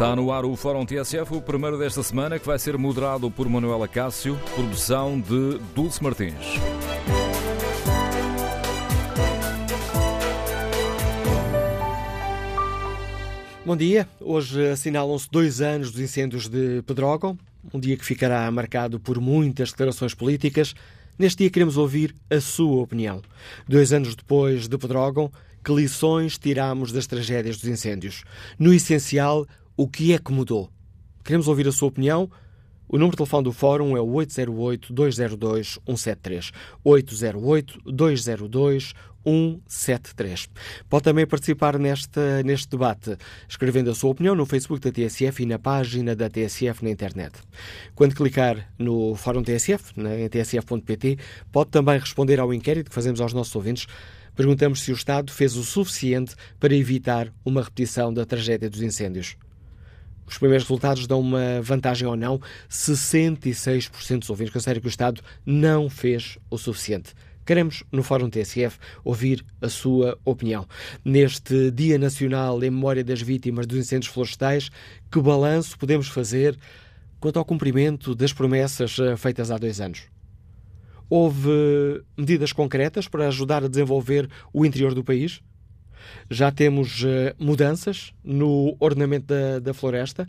Está no ar o Fórum TSF, o primeiro desta semana, que vai ser moderado por Manuela Cássio, produção de Dulce Martins. Bom dia. Hoje assinalam-se dois anos dos incêndios de Pedrógão, um dia que ficará marcado por muitas declarações políticas. Neste dia queremos ouvir a sua opinião. Dois anos depois de Pedrógão, que lições tiramos das tragédias dos incêndios? No essencial, o que é que mudou? Queremos ouvir a sua opinião. O número de telefone do Fórum é o 808-202-173. 808-202-173. Pode também participar neste, neste debate, escrevendo a sua opinião no Facebook da TSF e na página da TSF na internet. Quando clicar no Fórum TSF, em tsf.pt, pode também responder ao inquérito que fazemos aos nossos ouvintes. Perguntamos se o Estado fez o suficiente para evitar uma repetição da tragédia dos incêndios. Os primeiros resultados dão uma vantagem ou não. 66% dos ouvintes consideram que o Estado não fez o suficiente. Queremos, no Fórum TSF, ouvir a sua opinião. Neste Dia Nacional em Memória das Vítimas dos Incêndios Florestais, que balanço podemos fazer quanto ao cumprimento das promessas feitas há dois anos? Houve medidas concretas para ajudar a desenvolver o interior do país? Já temos uh, mudanças no ordenamento da, da, floresta?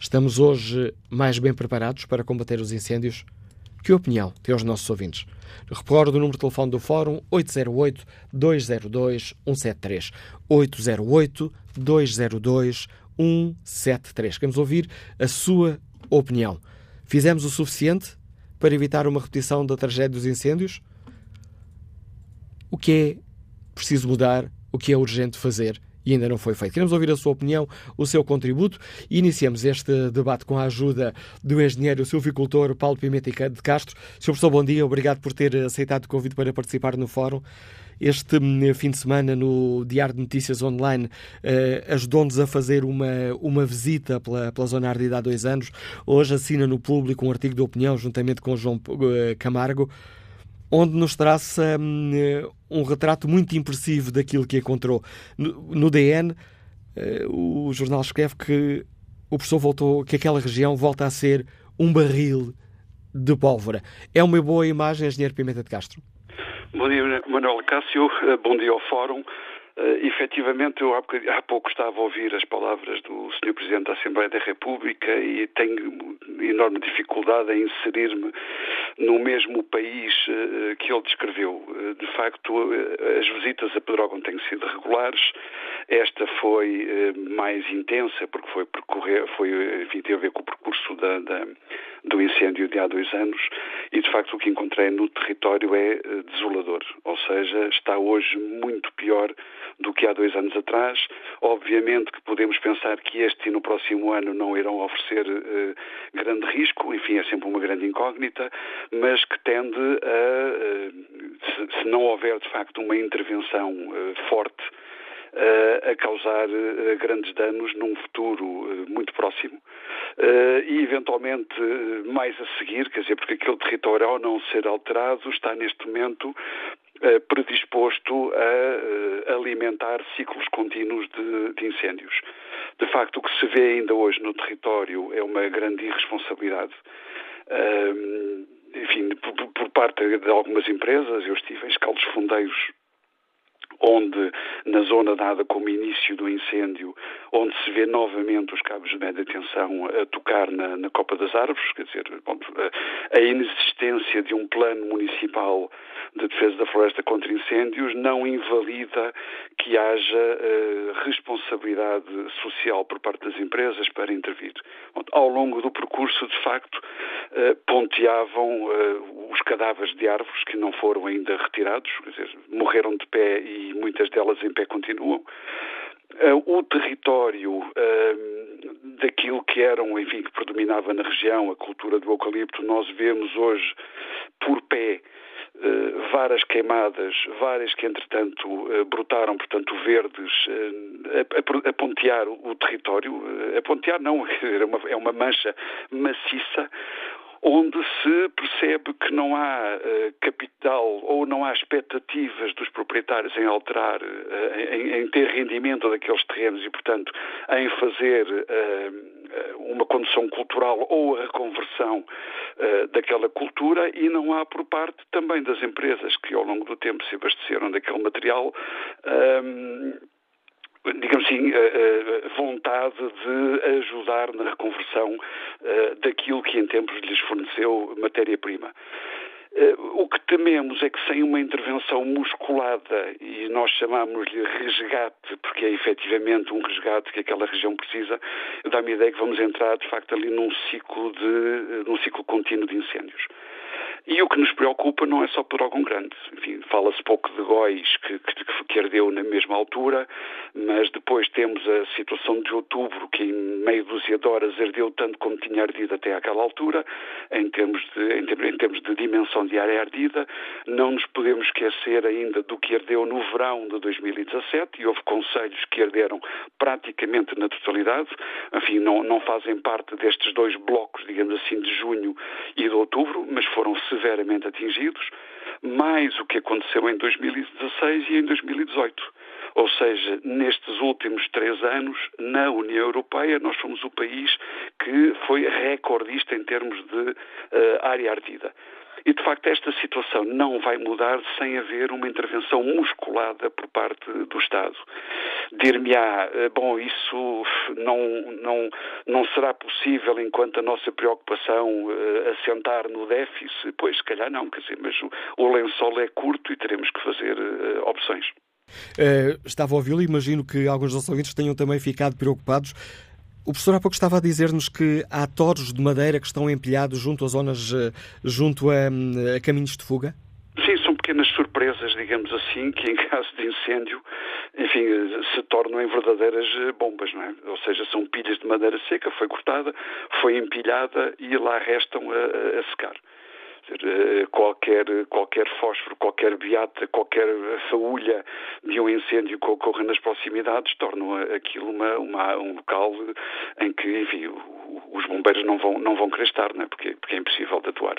Estamos hoje mais bem preparados para combater os incêndios? Que opinião têm os nossos ouvintes? Recordo o número de telefone do Fórum 808-202-173. 808-202-173. Queremos ouvir a sua opinião. Fizemos o suficiente para evitar uma repetição da tragédia dos incêndios? O que é preciso mudar o que é urgente fazer e ainda não foi feito. Queremos ouvir a sua opinião, o seu contributo e iniciamos este debate com a ajuda do engenheiro silvicultor Paulo Pimenta de Castro. Sr. Professor, bom dia, obrigado por ter aceitado o convite para participar no fórum. Este fim de semana, no Diário de Notícias Online, eh, ajudou-nos a fazer uma, uma visita pela, pela zona ardida há dois anos. Hoje assina no público um artigo de opinião, juntamente com João Camargo, onde nos traça hum, um retrato muito impressivo daquilo que encontrou. No, no DN, uh, o jornal escreve que o professor voltou, que aquela região volta a ser um barril de pólvora. É uma boa imagem, engenheiro Pimenta de Castro? Bom dia, Manuel Cássio. Bom dia ao Fórum. Uh, efetivamente, eu há, há, pouco estava a ouvir as palavras do Sr. Presidente da Assembleia da República e tenho enorme dificuldade em inserir-me no mesmo país uh, que ele descreveu. Uh, de facto, as visitas a Pedrógão têm sido regulares. Esta foi mais intensa porque foi percorrer, foi, enfim, teve a ver com o percurso da, da, do incêndio de há dois anos e, de facto, o que encontrei no território é desolador. Ou seja, está hoje muito pior do que há dois anos atrás. Obviamente que podemos pensar que este e no próximo ano não irão oferecer uh, grande risco, enfim, é sempre uma grande incógnita, mas que tende a, se, se, não houver de facto uma intervenção forte, a causar grandes danos num futuro muito próximo. e, eventualmente, mais a seguir, quer dizer, porque aquele território, ao não ser alterado, está neste momento eh, predisposto a eh, alimentar ciclos contínuos de, de, incêndios. De facto, o que se vê ainda hoje no território é uma grande irresponsabilidade. Um, enfim, por, por, parte de algumas empresas, eu estive em escalos fundeiros onde, na zona dada como início do incêndio, onde se vê novamente os cabos de média tensão a tocar na, na Copa das Árvores, quer dizer, a inexistência de um plano municipal de defesa da floresta contra incêndios não invalida que haja uh, responsabilidade social por parte das empresas para intervir. Ao longo do percurso, de facto, uh, ponteavam uh, os cadáveres de árvores que não foram ainda retirados, quer dizer, morreram de pé e muitas delas em pé continuam. o território daquilo que eram, enfim, que predominava na região, a cultura do eucalipto, nós vemos hoje por pé Uh, varas queimadas, várias que entretanto brotaram, portanto, verdes, a, pontear o, território, a pontear não, é é uma mancha maciça, onde se percebe que não há uh, capital ou não há expectativas dos proprietários em alterar, uh, em, em, ter rendimento daqueles terrenos e, portanto, em fazer uh, uma condução cultural ou a reconversão daquela cultura e não há por parte também das empresas que ao longo do tempo se abasteceram daquele material digamos assim, vontade de ajudar na reconversão eh, daquilo que em tempos lhes forneceu matéria-prima. Eh, o que tememos é que sem uma intervenção musculada, e nós chamamos-lhe resgate, porque é efetivamente um resgate que aquela região precisa, dá-me a ideia que vamos entrar de facto ali num ciclo, de, num ciclo contínuo de incêndios. E o que nos preocupa não é só Pedrógão Grande. Enfim, fala-se pouco de Góis, que, que, que, ardeu na mesma altura, mas depois temos a situação de outubro, que em meio dúzia de horas ardeu tanto como tinha ardido até àquela altura, em termos de, em, em termos de dimensão de área ardida. Não nos podemos esquecer ainda do que ardeu no verão de 2017, e houve conselhos que arderam praticamente na totalidade. Enfim, não, não fazem parte destes dois blocos, digamos assim, de junho e de outubro, mas foram severamente atingidos, mais o que aconteceu em 2016 e em 2018. Ou seja, nestes últimos três anos, na União Europeia, nós fomos o país que foi recordista em termos de uh, área ardida. E, de facto, esta situação não vai mudar sem haver uma intervenção musculada por parte do Estado. Dir-me-á, eh, bom, isso não, não, não será possível enquanto a nossa preocupação uh, assentar no déficit? Pois, se calhar não, quer dizer, mas o, o lençol é curto e teremos que fazer uh, opções. Uh, estava a ouvi-lo e imagino que alguns dos ouvintes tenham também ficado preocupados o professor há pouco estava a dizer-nos que há toros de madeira que estão empilhados junto às zonas, eh, junto a, a, caminhos de fuga? Sim, são pequenas surpresas, digamos assim, que em caso de incêndio, enfim, se tornam em verdadeiras eh, bombas, não é? Ou seja, são pilhas de madeira seca, foi cortada, foi empilhada e lá restam a, a secar. Eh, qualquer, qualquer fósforo, qualquer beata, qualquer faúlha de um incêndio que ocorra nas proximidades tornam aquilo uma, uma, um local em que, enfim, os bombeiros não vão, não vão querer estar, não é? Porque, porque é impossível de atuar.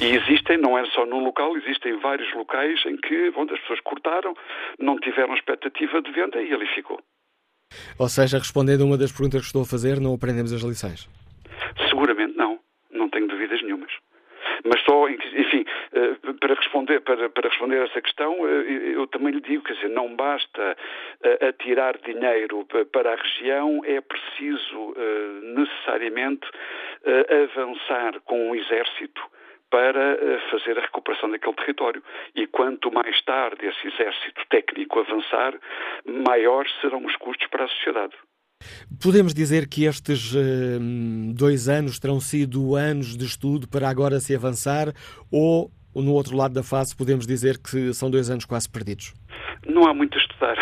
E existem, não é só num local, existem vários locais em que onde as pessoas cortaram, não tiveram expectativa de venda e ali ficou. Ou seja, respondendo a uma das perguntas que estou a fazer, não aprendemos as lições? Seguramente não. Mas só, enfim, eh, para responder, para, para responder a essa questão, eh, eu também lhe digo, quer dizer, não basta eh, atirar dinheiro para a região, é preciso necessariamente avançar com um exército para fazer a recuperação daquele território. E quanto mais tarde esse exército técnico avançar, maiores serão os custos para a sociedade. Podemos dizer que estes uh, dois anos terão sido anos de estudo para agora se avançar ou, no outro lado da face, podemos dizer que são dois anos quase perdidos? Não há muito a estudar.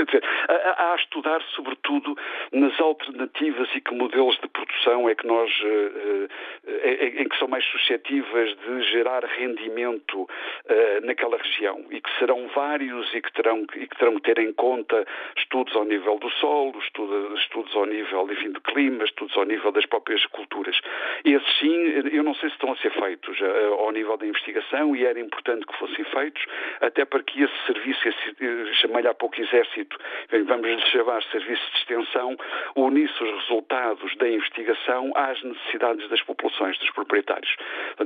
Quer dizer, há a estudar, sobretudo, nas alternativas e que modelos de produção é que nós, eh, eh, em que são mais suscetíveis de gerar rendimento eh, naquela região e que serão vários e que terão, e que terão que ter em conta estudos ao nível do solo, estudos, estudos ao nível, enfim, de clima, estudos ao nível das próprias culturas. Esses sim, eu não sei se estão a ser feitos ao nível da investigação e era importante que fossem feitos, até para que esse serviço, chamei-lhe há pouco exército, vamos lhe chamar serviço de extensão, unisse os resultados da investigação às necessidades das populações, dos proprietários.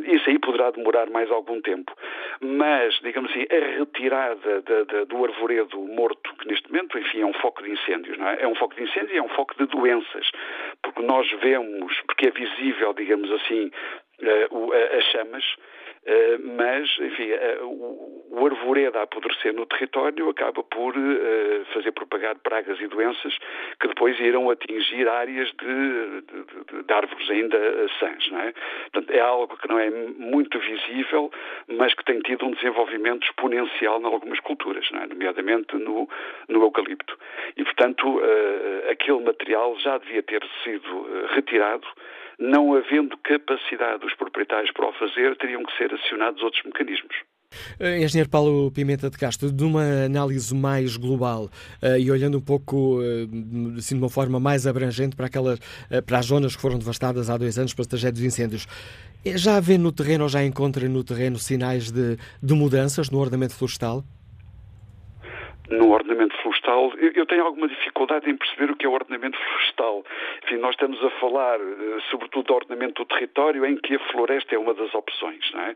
Isso aí poderá demorar mais algum tempo, mas, digamos assim, a retirada de, de, do arvoredo morto, que neste momento, enfim, é um foco de incêndios, não é? É um foco de incêndio e é um foco de doenças, porque nós vemos, porque é visível, digamos assim, uh, as chamas, eh, mas, enfim, eh, o arvoredo a apodrecer no território acaba por eh, fazer propagar pragas e doenças que depois irão atingir áreas de, de, de árvores ainda sãs, não é? Portanto, é algo que não é muito visível, mas que tem tido um desenvolvimento exponencial em algumas culturas, é? nomeadamente no, no eucalipto. E, portanto, aquele material já devia ter sido retirado não havendo capacidade dos proprietários para o fazer, teriam que ser acionados outros mecanismos. Eh, engenheiro Paulo Pimenta de Castro, de uma análise mais global uh, e olhando um pouco uh, assim, de uma forma mais abrangente para, aquelas, para as zonas que foram devastadas há dois anos para tragédias de incêndios, já vê no terreno ou já encontra no terreno sinais de, de mudanças no ordenamento florestal? No ordenamento florestal, eu tenho alguma dificuldade em perceber o que é o ordenamento florestal. Enfim, nós estamos a falar, eh, sobretudo, do ordenamento do território, em que a floresta é uma das opções. Não é?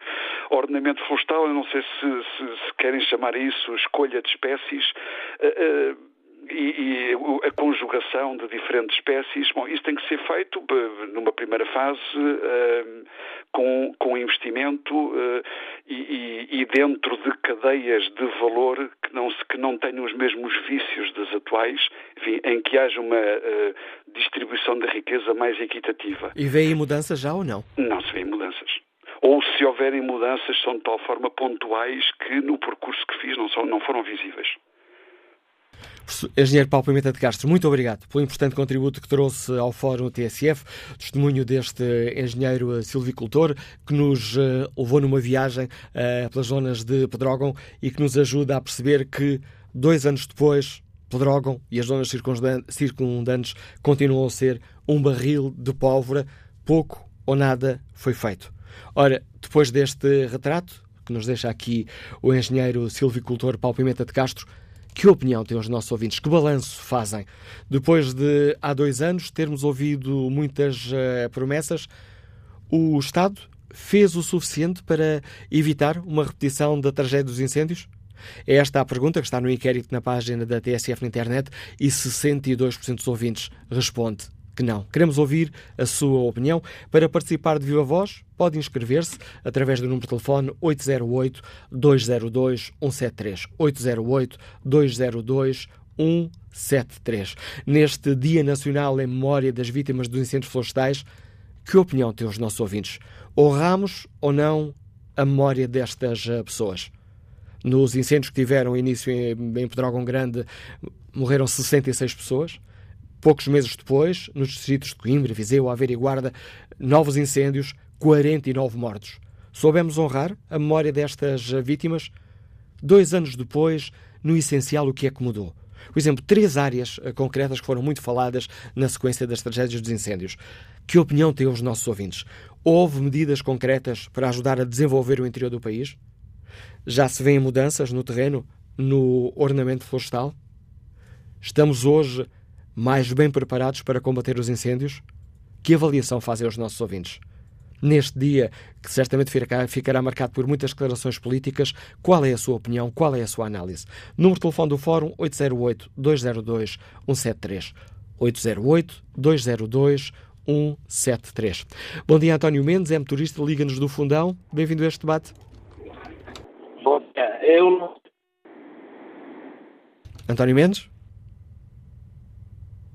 Ordenamento florestal, eu não sei se, se, se querem chamar isso escolha de espécies. Uh, uh, e, e, a conjugação de diferentes espécies. Bom, isso tem que ser feito numa primeira fase uh, com, com investimento uh, e, e, dentro de cadeias de valor que não, que não tenham os mesmos vícios das atuais, enfim, em que haja uma uh, distribuição da riqueza mais equitativa. E vê aí mudanças já ou não? Não se vê mudanças ou se houverem mudanças são de tal forma pontuais que no percurso que fiz não, são, não foram visíveis. Engenheiro Paulo Pimenta de Castro, muito obrigado pelo importante contributo que trouxe ao Fórum TSF, testemunho deste engenheiro eh, silvicultor que nos uh, levou numa viagem uh, pelas zonas de Pedrógão e que nos ajuda a perceber que dois anos depois Pedrógão e as zonas circundantes continuam a ser um barril de pólvora, pouco ou nada foi feito. Ora, depois deste retrato, que nos deixa aqui o engenheiro silvicultor Paulo Pimenta de Castro, que opinião têm os nossos ouvintes? Que balanço fazem? Depois de, há dois anos, termos ouvido muitas uh, promessas, o Estado fez o suficiente para evitar uma repetição da tragédia dos incêndios? É esta a pergunta que está no inquérito na página da TSF na internet e 62% dos ouvintes responde que não. Queremos ouvir a sua opinião. Para participar de Viva Voz, pode inscrever-se através do número de telefone 808-202-173. 808-202-173. Neste Dia Nacional em Memória das Vítimas dos Incêndios Florestais, que opinião têm os nossos ouvintes? Honramos ou não a memória destas eh, pessoas? Nos incêndios que tiveram início em, Pedrógão Grande, morreram 66 pessoas. Poucos meses depois, nos distritos de Coimbra, Viseu, Aveiro e Guarda, novos incêndios, 49 mortos. Soubemos honrar a memória destas vítimas? Dois anos depois, no essencial, o que é que mudou? Por exemplo, três áreas eh, concretas que foram muito faladas na sequência das tragédias dos incêndios. Que opinião têm os nossos ouvintes? Houve medidas concretas para ajudar a desenvolver o interior do país? Já se vêem mudanças no terreno, no ornamento florestal? Estamos hoje mais bem preparados para combater os incêndios? Que avaliação fazem os nossos ouvintes? Neste dia, que certamente ficará marcado por muitas declarações políticas, qual é a sua opinião, qual é a sua análise? Número de telefone do Fórum 808-202-173. 808-202-173. Bom dia, António Mendes, é motorista, liga-nos do Fundão. Bem-vindo a este debate. Bom dia, eu António Mendes?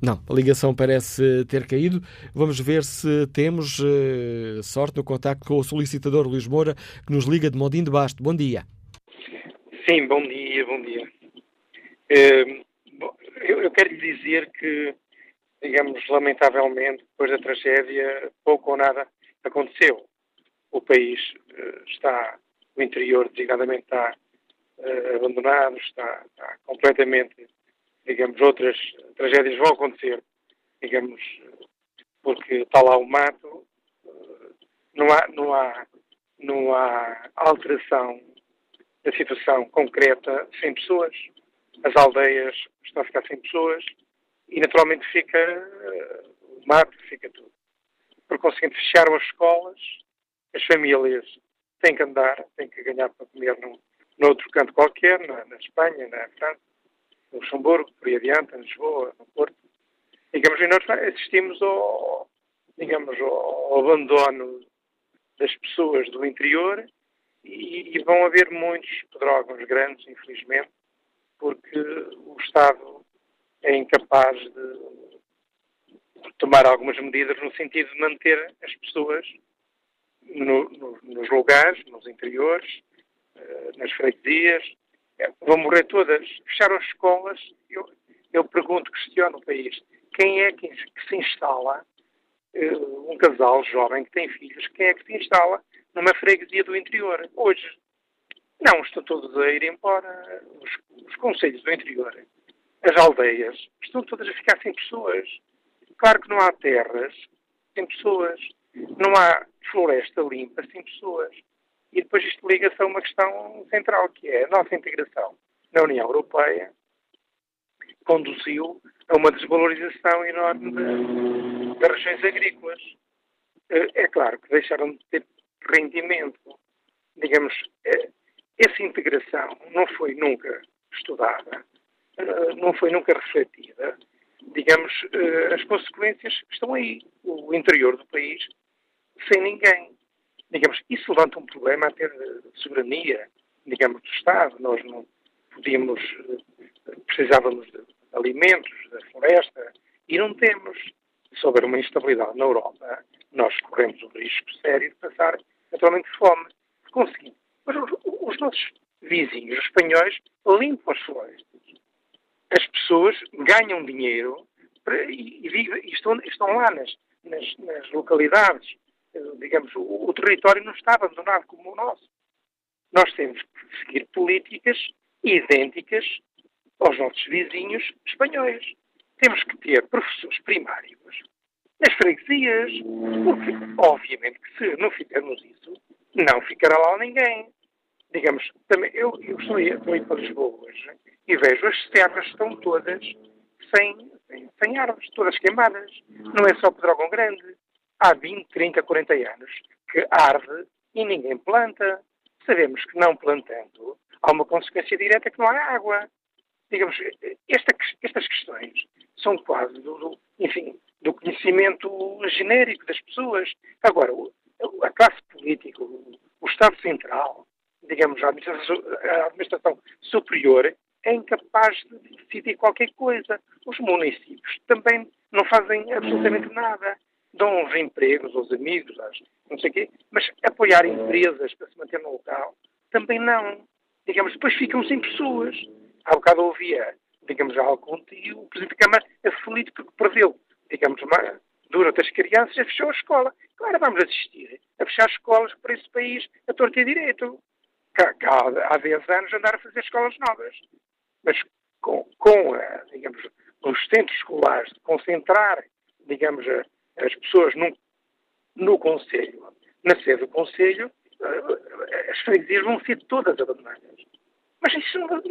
Não, a ligação parece ter caído. Vamos ver se temos uh, sorte no contacto com o solicitador Luís Moura, que nos liga de Modim de Basto. Bom dia. Sim, bom dia, bom dia. Uh, bom, eu, eu, quero lhe dizer que, digamos, lamentavelmente, depois da tragédia, pouco ou nada aconteceu. O país uh, está, o interior, designadamente, está abandonado, está, está completamente digamos, outras tragédias vão acontecer, digamos, porque está lá o mato, não há, não há, não há alteração da situação concreta sem pessoas, as aldeias estão a ficar sem pessoas e naturalmente fica uh, o mato, fica tudo. Por conseguinte, fecharam as escolas, as famílias têm que andar, têm que ganhar para comer num, noutro canto qualquer, na, na Espanha, na França, Luxemburgo, por aí adiante, em Lisboa, no Porto. Digamos, e nós assistimos ao, digamos, ao abandono das pessoas do interior e, e vão haver muitos pedrógãos grandes, infelizmente, porque o Estado é incapaz de tomar algumas medidas no sentido de manter as pessoas no, no, nos lugares, nos interiores, eh, nas freguesias, vão morrer todas. Fecharam as escolas. Eu, eu pergunto, questiono o país, quem é que, que se instala, uh, um casal jovem que tem filhos, quem é que se instala numa freguesia do interior? Hoje, Não, estão todos a ir embora. Os, os conselhos do interior, as aldeias, estão todas a ficar sem pessoas. Claro que não há terras sem pessoas. Não há floresta limpa sem pessoas. E depois isto liga-se a uma questão central, que é a nossa integração na União Europeia conduziu a uma desvalorização enorme das regiões agrícolas. Eh, é claro que deixaram de ter rendimento. Digamos, eh, essa integração não foi nunca estudada, eh, não foi nunca refletida. Digamos, as consequências estão aí. O interior do país sem ninguém. Digamos, isso levanta um problema até de soberania, digamos, do Estado. Nós não podíamos, precisávamos de alimentos, da floresta, e não temos. Se houver uma instabilidade na Europa, nós corremos o risco sério de passar naturalmente fome. Conseguimos. Mas os, os nossos vizinhos os espanhóis limpam as florestas. As pessoas ganham dinheiro para, e, e, estão, estão, lá nas, nas, nas localidades. Digamos, o, o território não está abandonado como o nosso. Nós temos que seguir políticas idênticas aos nossos vizinhos espanhóis. Temos que ter professores primários nas freguesias, porque, obviamente, que se não fizermos isso, não ficará lá ninguém. Digamos, também, eu, eu estou, aí, estou aí para Lisboa hoje e vejo as serras estão todas sem, sem, sem árvores, todas queimadas. Não é só Pedrógão Grande. Há 20, 30, 40 anos que arde e ninguém planta. Sabemos que não plantando há uma consequência direta que não há água digamos, esta, estas questões são quase do, do, enfim, do conhecimento genérico das pessoas. Agora, a classe política, o, Estado Central, digamos, a administração, a administração superior, é incapaz de decidir qualquer coisa. Os municípios também não fazem absolutamente nada. Dão os empregos aos amigos, às, não sei o quê, mas apoiar empresas para se manter no local também não. Digamos, depois ficam sem pessoas há bocado ouvia, digamos, algo e o Presidente da Câmara aflito porque perdeu, digamos, uma, durante as crianças e fechou a escola. Claro, vamos assistir a fechar escolas por esse país a torto e direito. Cá, cá, há 10 anos andar a fazer escolas novas. Mas com, com a, digamos, os centros escolares de concentrar, digamos, a, as pessoas num, no Conselho, na sede do Conselho, eh, as freguesias vão ser todas abandonadas. Mas isso não,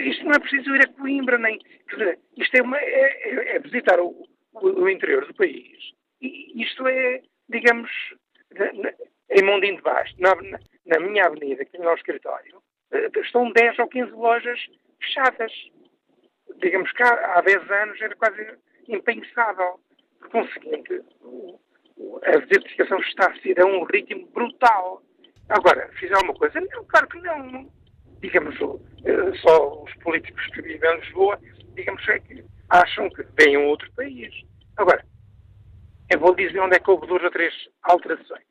isto não é preciso ir a Coimbra, nem. Quer dizer, isto é, uma, é, é, é visitar o, o, interior do país. E isto é, digamos, em Mondinho de Baixo, na, na, minha avenida, aqui no nosso escritório, eh, estão 10 ou 15 lojas fechadas. Digamos que há, há 10 anos era quase impensável. Conseguinte, a desertificação está a ser a um ritmo brutal. Agora, fiz alguma coisa? Não, claro que não digamos, eh, só os políticos que vivem em Lisboa, digamos, é que acham que vêm um outro país. Agora, eu vou dizer onde é que houve duas ou três alterações.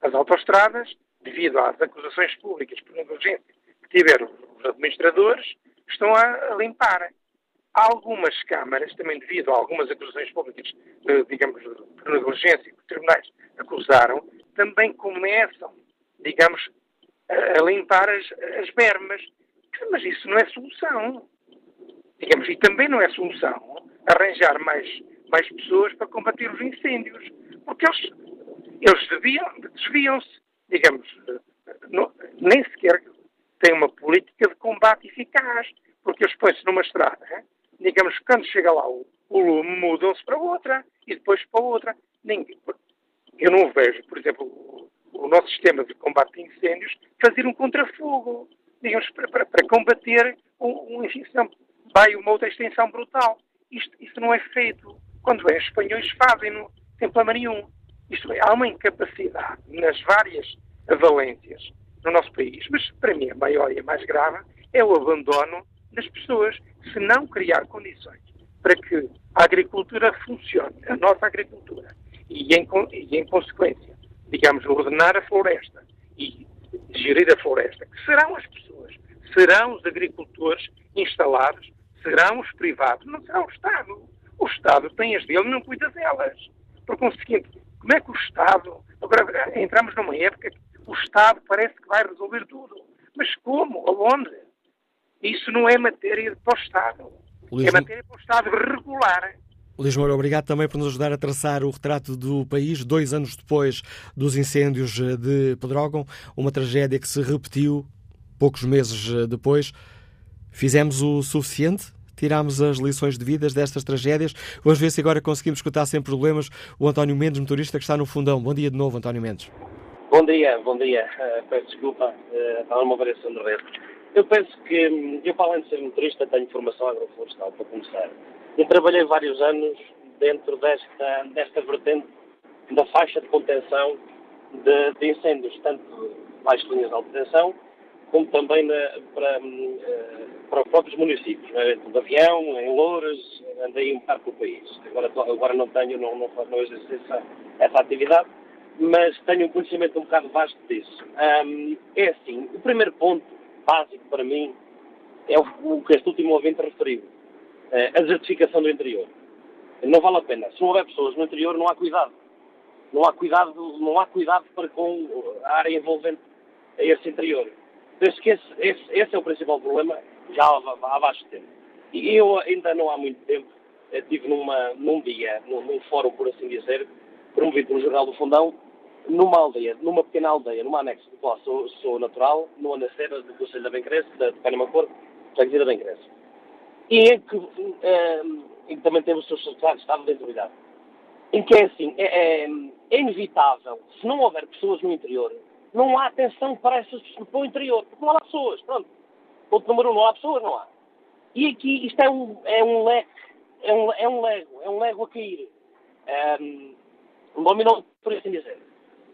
As autoestradas, devido às acusações públicas por negligência que tiveram os administradores, estão a, limpar. Algumas câmaras, também devido a algumas acusações públicas, eh, digamos, por negligência que os tribunais acusaram, também começam, digamos, a limpar as, as bermas. Mas isso não é solução. Digamos, e também não é solução arranjar mais, mais pessoas para combater os incêndios. Porque eles, eles desviam-se, digamos, não, nem sequer têm uma política de combate eficaz. Porque eles põem-se numa estrada, digamos, quando chega lá o, o lume, mudam-se para outra e depois para outra. Ninguém, eu não vejo, por exemplo, o nosso sistema de combate de incêndios fazer um contrafogo, digamos, para, para, para combater um, um, enfim, vai uma outra extensão brutal. Isto, isto não é feito. Quando é, os espanhóis fazem-no, sem problema nenhum. Isto é, há uma incapacidade nas várias valências no nosso país, mas para mim a maior e a mais grave é o abandono das pessoas, se não criar condições para que a agricultura funcione, a nossa agricultura, e em, e em consequência digamos, ordenar a floresta e gerir a floresta, que serão as pessoas, serão os agricultores instalados, serão os privados, não será o Estado. O Estado tem as dele não cuida delas. Por conseguinte, como é que o Estado. Agora entramos numa época que o Estado parece que vai resolver tudo. Mas como? Aonde? Isso não é matéria para o Estado. Luís... É matéria para o Estado regular. Luís Moura, obrigado também por nos ajudar a traçar o retrato do país, dois anos depois dos incêndios de Pedrógão, uma tragédia que se repetiu poucos meses depois. Fizemos o suficiente? Tirámos as lições devidas destas tragédias? Vamos ver se agora conseguimos escutar sem problemas o António Mendes, motorista que está no fundão. Bom dia de novo, António Mendes. Bom dia, bom dia. Uh, peço desculpa, uh, estava numa variação de rede. Eu penso que, eu para além de ser motorista, tenho formação agroflorestal, para começar. Eu trabalhei vários anos dentro desta, desta vertente da faixa de contenção de, de incêndios, tanto baixas linhas de alta tensão, como também na, para, hum, eh, para os próprios municípios, né? de avião, em Louras, andei um bocado pelo país. Agora, agora não tenho, não, não, não exerço essa, essa atividade, mas tenho um conhecimento um bocado vasto disso. Um, é assim, o primeiro ponto básico para mim é o, que este último ouvinte referiu, uh, a desertificação do interior. Não vale a pena. Se não houver pessoas no interior, não há cuidado. Não há cuidado, não há cuidado para com a área envolvente a esse interior. Penso que esse, esse, esse é o principal problema já há, há baixo tempo. E eu ainda não há muito tempo estive numa, num dia, num, num fórum, por assim dizer, promovido pelo Jornal do Fundão, numa aldeia, numa pequena aldeia, numa anexa do qual sou, sou natural, no Anacera do Conselho da Bencresse, da, de Penamacor, freguesia da Bencresse. E em que, um, em que também temos o seu secretário de Estado da Integridade. Em que é assim, é, é, é, inevitável, se não houver pessoas no interior, não há atenção para essas pessoas, para o interior, porque não há pessoas, pronto. Ponto número um, não há pessoas, não há. E aqui isto é um, é um leque, é um, é um lego, é um lego a cair. Um, um dominó, por assim dizer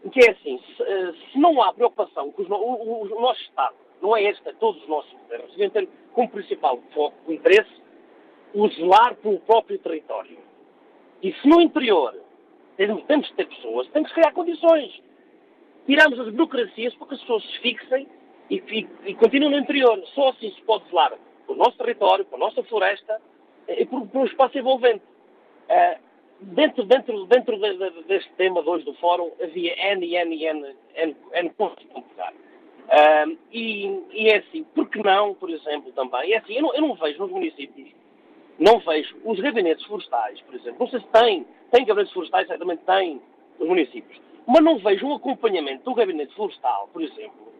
que é assim, se, eh, se não há preocupação com os, o, o, nosso Estado, não é este, é todos os nossos governos, devem ter como principal foco, o interesse, o zelar pelo próprio território. E se no interior temos, que ter pessoas, temos que criar condições. Tiramos as burocracias para que as pessoas se fixem e, e, e continuem no interior. Só assim se pode zelar pelo nosso território, pela nossa floresta e por, por um espaço envolvente. Uh, dentro, dentro, dentro de, de, deste tema de hoje do fórum havia N, N, N, N, N pontos para pegar. E, e, é assim, por que não, por exemplo, também, é assim, eu não, eu não, vejo nos municípios, não vejo os gabinetes florestais, por exemplo, não sei se tem, tem gabinetes florestais, certamente tem nos municípios, mas não vejo um acompanhamento do gabinete florestal, por exemplo,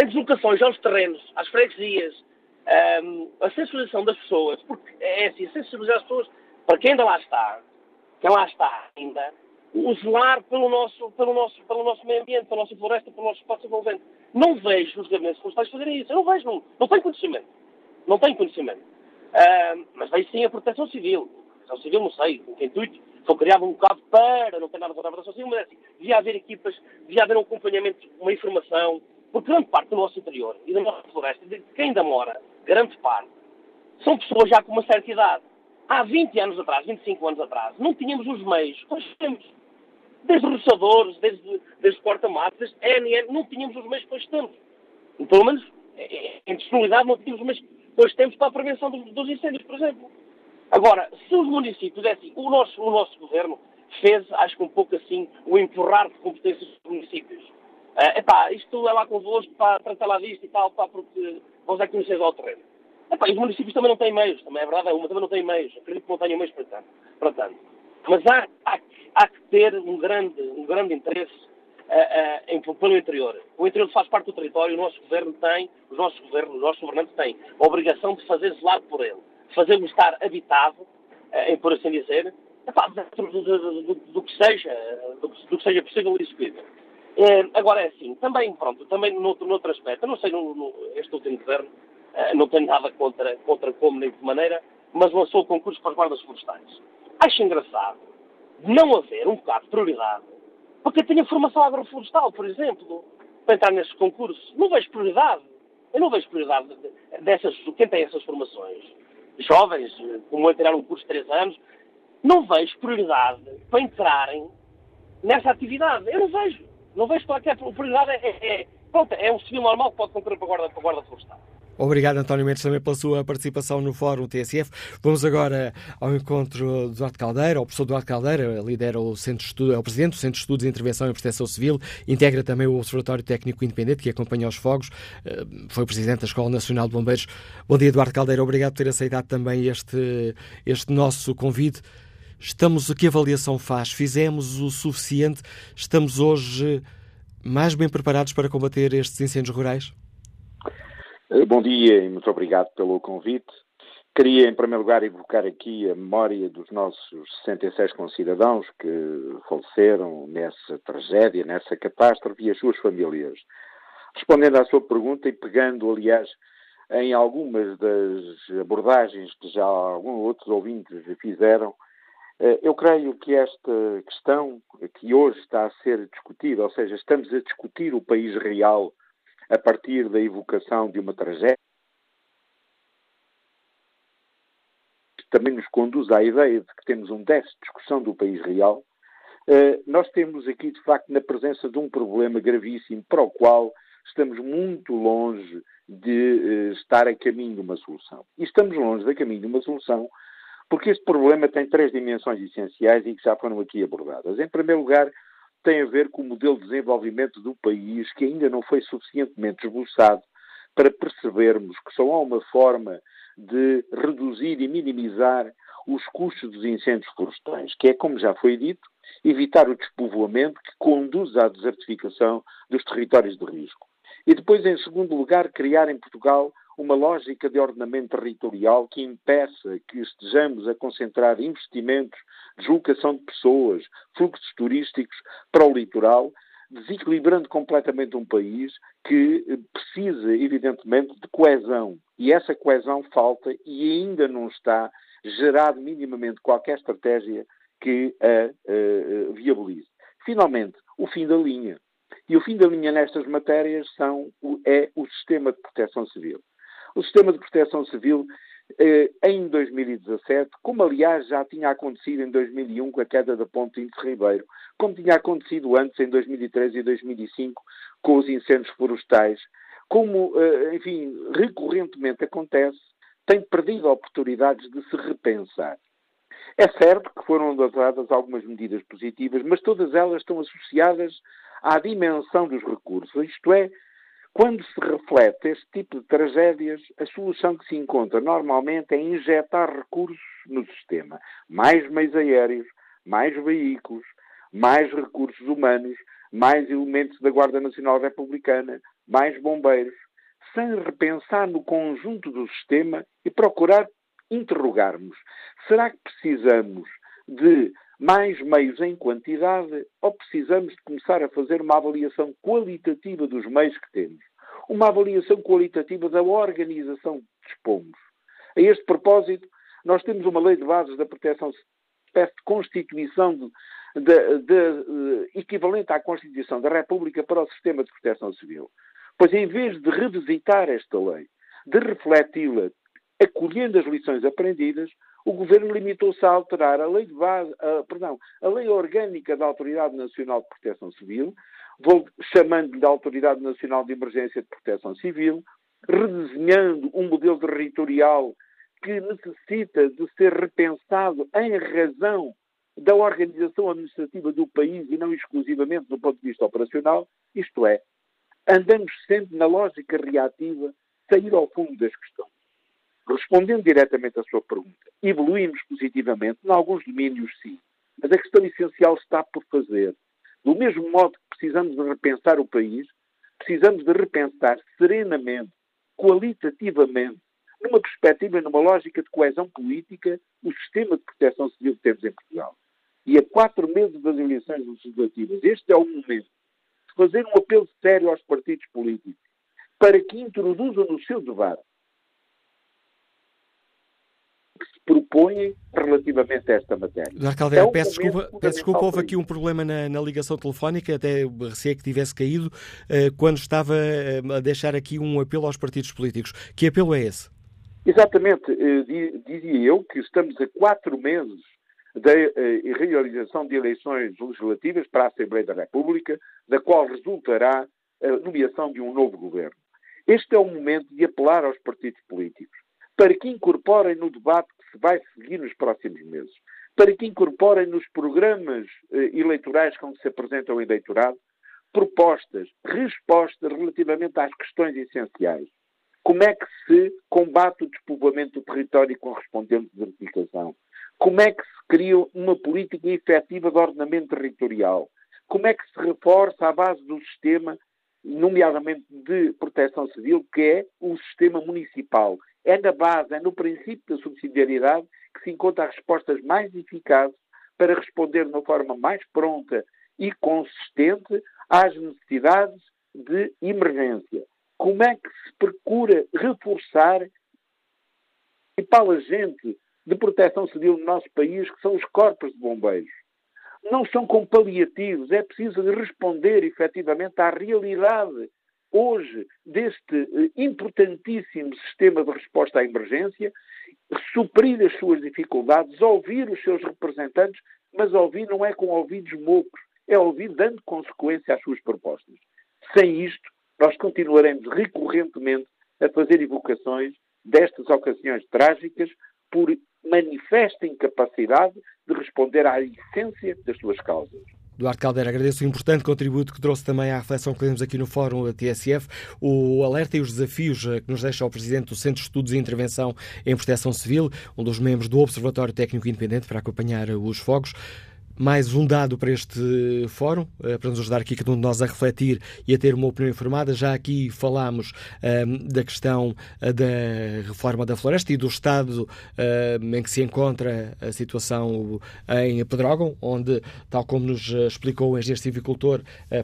em deslocações aos terrenos, às freguesias, um, a sensibilização das pessoas, porque é assim, sensibilizar as pessoas para quem ainda lá está, que lá está ainda, o zelar pelo nosso, pelo, nosso, pelo nosso meio ambiente, pela nossa floresta, pelo nosso espaço envolvente. Não vejo os gabinetes florestais fazerem isso. Eu não vejo, não, não tenho conhecimento. Não tenho conhecimento. Uh, mas vejo sim a proteção civil. A proteção civil, não sei, com que intuito. Foi criado um bocado para, não tem nada contra a proteção civil, mas é assim, devia haver equipas, devia haver um acompanhamento, uma informação, porque grande parte do nosso interior e da nossa floresta, de quem ainda mora, grande parte, são pessoas já com uma certa idade há 20 anos atrás, 25 anos atrás, não tínhamos os meios hoje temos. Desde roçadores, desde, desde porta-matos, não tínhamos os meios que hoje temos. E, pelo menos, é, é, em disponibilidade, não tínhamos os meios que hoje temos para a prevenção dos, dos incêndios, por exemplo. Agora, se os municípios, é assim, o nosso, o nosso governo fez, acho que um pouco assim, o empurrar de competências dos municípios. É epá, isto é lá convosco para tratar lá disto e tal, pá, porque vós é que conheceis ao terreno. Epá, os municípios também não têm meios, também é verdade, uma também não tem meios, acredito que não tenham meios para tanto. Para tanto. Mas há, há, há, que ter um grande, um grande interesse uh, uh, em, pelo interior. O interior faz parte do território, o nosso governo tem, os nossos governos, os nossos governantes têm a obrigação de fazer zelar por ele, fazê-lo estar habitado, uh, em, por assim dizer, epá, do, do, do, do, que seja, do, que seja possível e execuível. agora é assim, também, pronto, também noutro, noutro aspecto, eu não sei, no, no, este último governo, não tenho nada contra, contra como nem de maneira, mas lançou o concurso para os guardas florestais. Acho engraçado não haver um bocado de prioridade para quem tenha formação agroflorestal, por exemplo, para entrar nestes concursos. Não vejo prioridade. Eu não vejo prioridade dessas, quem tem essas formações, jovens, como a tirar um curso de 3 anos, não vejo prioridade para entrarem nessa atividade. Eu não vejo. Não vejo qualquer prioridade. É, é, pronto, é um civil normal que pode concorrer para a guarda, para a guarda florestal. Obrigado, António Mendes, também pela sua participação no Fórum TSF. Vamos agora ao encontro do Duarte Caldeira. O professor Duarte Caldeira lidera o Centro de Estudo, é o presidente do Centro de Estudos de Intervenção e Proteção Civil, integra também o Observatório Técnico Independente, que acompanha os fogos, eh, foi presidente da Escola Nacional de Bombeiros. Bom dia, Duarte Caldeira. Obrigado por ter aceitado também este, este nosso convite. Estamos, que avaliação faz? Fizemos o suficiente? Estamos hoje mais bem preparados para combater estes incêndios rurais? Eh, bom dia e muito obrigado pelo convite. Queria, em primeiro lugar, evocar aqui a memória dos nossos 66 concidadãos que faleceram nessa tragédia, nessa catástrofe e as suas famílias. Respondendo à sua pergunta e pegando, aliás, em algumas das abordagens que já alguns outros ouvintes fizeram, eh, eu creio que esta questão que hoje está a ser discutida, ou seja, estamos a discutir o país real a partir da evocação de uma tragédia, também nos conduz à ideia de que temos um déficit de discussão do país real, eh, nós temos aqui, de facto, na presença de um problema gravíssimo para o qual estamos muito longe de eh, estar a caminho de uma solução. E estamos longe da caminho de uma solução porque este problema tem três dimensões essenciais e que já foram aqui abordadas. Em primeiro lugar, tem a ver com o modelo de desenvolvimento do país que ainda não foi suficientemente esboçado para percebermos que só há uma forma de reduzir e minimizar os custos dos incêndios florestais, que é, como já foi dito, evitar o despovoamento que conduz à desertificação dos territórios de risco. E depois, em segundo lugar, criar em Portugal uma lógica de ordenamento territorial que impeça que estejamos a concentrar investimentos, deslocação de pessoas, fluxos turísticos para o litoral, desequilibrando completamente um país que precisa, evidentemente, de coesão. E essa coesão falta e ainda não está gerado minimamente qualquer estratégia que a, a, a viabilize. Finalmente, o fim da linha. E o fim da linha nestas matérias são, é o sistema de proteção civil. O sistema de proteção civil, eh, em 2017, como aliás já tinha acontecido em 2001 com a queda da ponte Índice Ribeiro, como tinha acontecido antes em 2013 e 2005 com os incêndios florestais, como, eh, enfim, recorrentemente acontece, tem perdido oportunidades de se repensar. É certo que foram adotadas algumas medidas positivas, mas todas elas estão associadas à dimensão dos recursos, isto é, quando se reflete este tipo de tragédias, a solução que se encontra normalmente é injetar recursos no sistema. Mais meios aéreos, mais veículos, mais recursos humanos, mais elementos da Guarda Nacional Republicana, mais bombeiros, sem repensar no conjunto do sistema e procurar interrogarmos: será que precisamos de mais meios em quantidade ou precisamos de começar a fazer uma avaliação qualitativa dos meios que temos? Uma avaliação qualitativa da organização que dispomos. A este propósito, nós temos uma lei de bases da proteção, espécie de constituição de, de, de, eh, equivalente à Constituição da República para o sistema de proteção civil. Pois em vez de revisitar esta lei, de refleti-la, acolhendo as lições aprendidas, o Governo limitou-se a alterar a lei, de base, a, perdão, a lei orgânica da Autoridade Nacional de Proteção Civil, chamando-lhe da Autoridade Nacional de Emergência de Proteção Civil, redesenhando um modelo territorial que necessita de ser repensado em razão da organização administrativa do país e não exclusivamente do ponto de vista operacional, isto é, andamos sempre na lógica reativa, sair ao fundo das questões. Respondendo diretamente à sua pergunta, evoluímos positivamente, em alguns domínios sim, mas a questão essencial está por fazer. Do mesmo modo que precisamos de repensar o país, precisamos de repensar serenamente, qualitativamente, numa perspectiva e numa lógica de coesão política, o sistema de proteção civil que temos em Portugal. E a quatro meses das eleições legislativas, este é o momento de fazer um apelo sério aos partidos políticos para que introduzam no seu debate que se propõem relativamente a esta matéria. Dr. Caldeira, é peço, desculpa, peço desculpa, houve aqui um problema na, na, ligação telefónica, até receio que tivesse caído, uh, quando estava uh, a deixar aqui um apelo aos partidos políticos. Que apelo é esse? Exatamente. Uh, dizia eu que estamos a quatro meses da realização de eleições legislativas para a Assembleia da República, da qual resultará a nomeação de um novo governo. Este é o momento de apelar aos partidos políticos para que incorporem no debate se vai seguir nos próximos meses, para que incorporem nos programas eh, eleitorais com que se apresentam ao eleitorado propostas, respostas relativamente às questões essenciais. Como é que se combate o despovoamento do território com correspondente desertificação? Como é que se cria uma política efetiva de ordenamento territorial? Como é que se reforça a base do sistema, nomeadamente de proteção civil, que é o sistema municipal? É na base, é no princípio da subsidiariedade que se encontra as respostas mais eficazes para responder de uma forma mais pronta e consistente às necessidades de emergência. Como é que se procura reforçar e para a gente de proteção civil no nosso país, que são os corpos de bombeiros? Não são com paliativos, é preciso responder efetivamente à realidade hoje deste eh, importantíssimo sistema de resposta à emergência, suprir as suas dificuldades, ouvir os seus representantes, mas ouvir não é com ouvidos moucos, é ouvir dando consequência às suas propostas. Sem isto, nós continuaremos recorrentemente a fazer evocações destas ocasiões trágicas por manifesta incapacidade de responder à essência das suas causas. Duarte Caldeira, agradeço o importante contributo que trouxe também à reflexão que temos aqui no Fórum da TSF, o alerta e os desafios eh, que nos deixa o Presidente do Centro de Estudos e Intervenção em Proteção Civil, um dos membros do Observatório Técnico Independente para acompanhar os fogos mais um dado para este fórum, eh, para nos ajudar aqui cada um de nós a refletir e a ter uma opinião informada. Já aqui falámos um, ehm, da questão eh, da reforma da floresta e do estado um, ehm, em que se encontra a situação em Pedrógão, onde, tal como nos explicou o engenheiro civicultor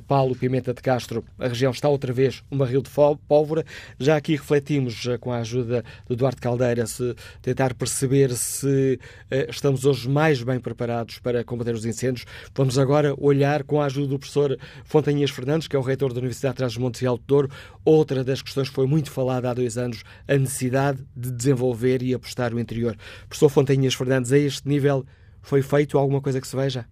Paulo Pimenta de Castro, a região está outra vez um barril de pólvora. Já aqui refletimos, com a ajuda do Eduardo Caldeira, se tentar perceber se uh, estamos hoje mais bem preparados para combater os incêndios. Vamos agora olhar com a ajuda do professor Fontanhas Fernandes, que é o reitor da Universidade de Trás-os-Montes e Alto Douro, outra das questões que foi muito falada há dois anos, a necessidade de desenvolver e apostar o interior. Professor Fontanhas Fernandes, a este nível foi feito alguma coisa que se veja?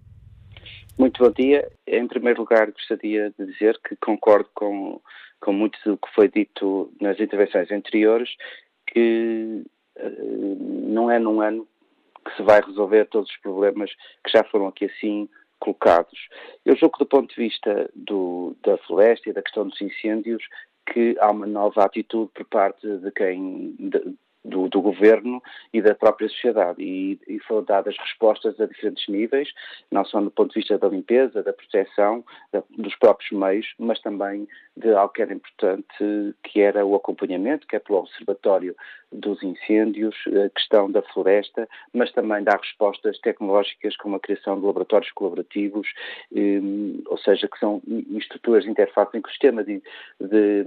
Muito bom dia. Em primeiro lugar, gostaria de dizer que concordo com, com muito do que foi dito nas intervenções anteriores, que uh, não é num ano que se vai resolver todos os problemas que já foram aqui assim colocados. Eu julgo que do ponto de vista do, da floresta e da questão dos incêndios que há uma nova atitude por parte de quem de, do, do, governo e da própria sociedade. E, e, foram dadas respostas a diferentes níveis, não só do ponto de vista da limpeza, da proteção, da, dos próprios meios, mas também de algo que era importante, que era o acompanhamento, que é pelo Observatório dos Incêndios, a questão da floresta, mas também dar respostas tecnológicas como a criação de laboratórios colaborativos, um, ou seja, que são estruturas de interface em que o sistema de, de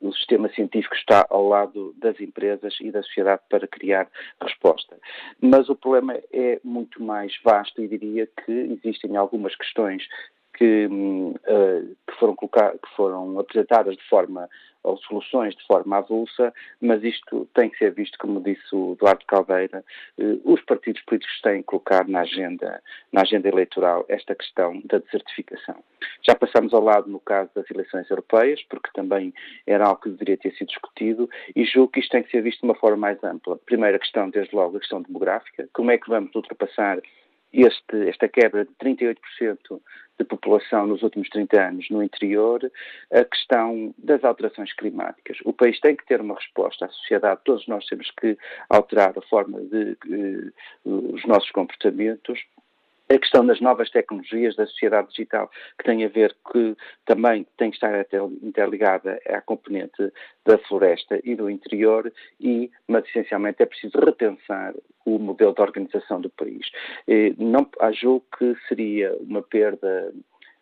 o sistema científico está ao lado das empresas e da sociedade para criar resposta. Mas o problema é muito mais vasto e diria que existem algumas questões que, uh, que, foram, colocar, que foram apresentadas de forma ou soluções de forma avulsa, mas isto tem que ser visto, como disse o Eduardo Caldeira, eh, os partidos políticos têm que colocar na agenda, na agenda eleitoral esta questão da desertificação. Já passamos ao lado no caso das eleições europeias, porque também era algo que deveria ter sido discutido, e julgo que isto tem que ser visto de uma forma mais ampla. Primeira questão, desde logo, a questão demográfica, como é que vamos ultrapassar este, esta quebra de 38% de população nos últimos 30 anos no interior, a questão das alterações climáticas. O país tem que ter uma resposta, a sociedade, todos nós temos que alterar a forma de, de os nossos comportamentos a questão das novas tecnologias da sociedade digital, que tem a ver que também tem que estar interligada à componente da floresta e do interior, e, mas essencialmente é preciso repensar o modelo de organização do país. Não, acho que seria uma perda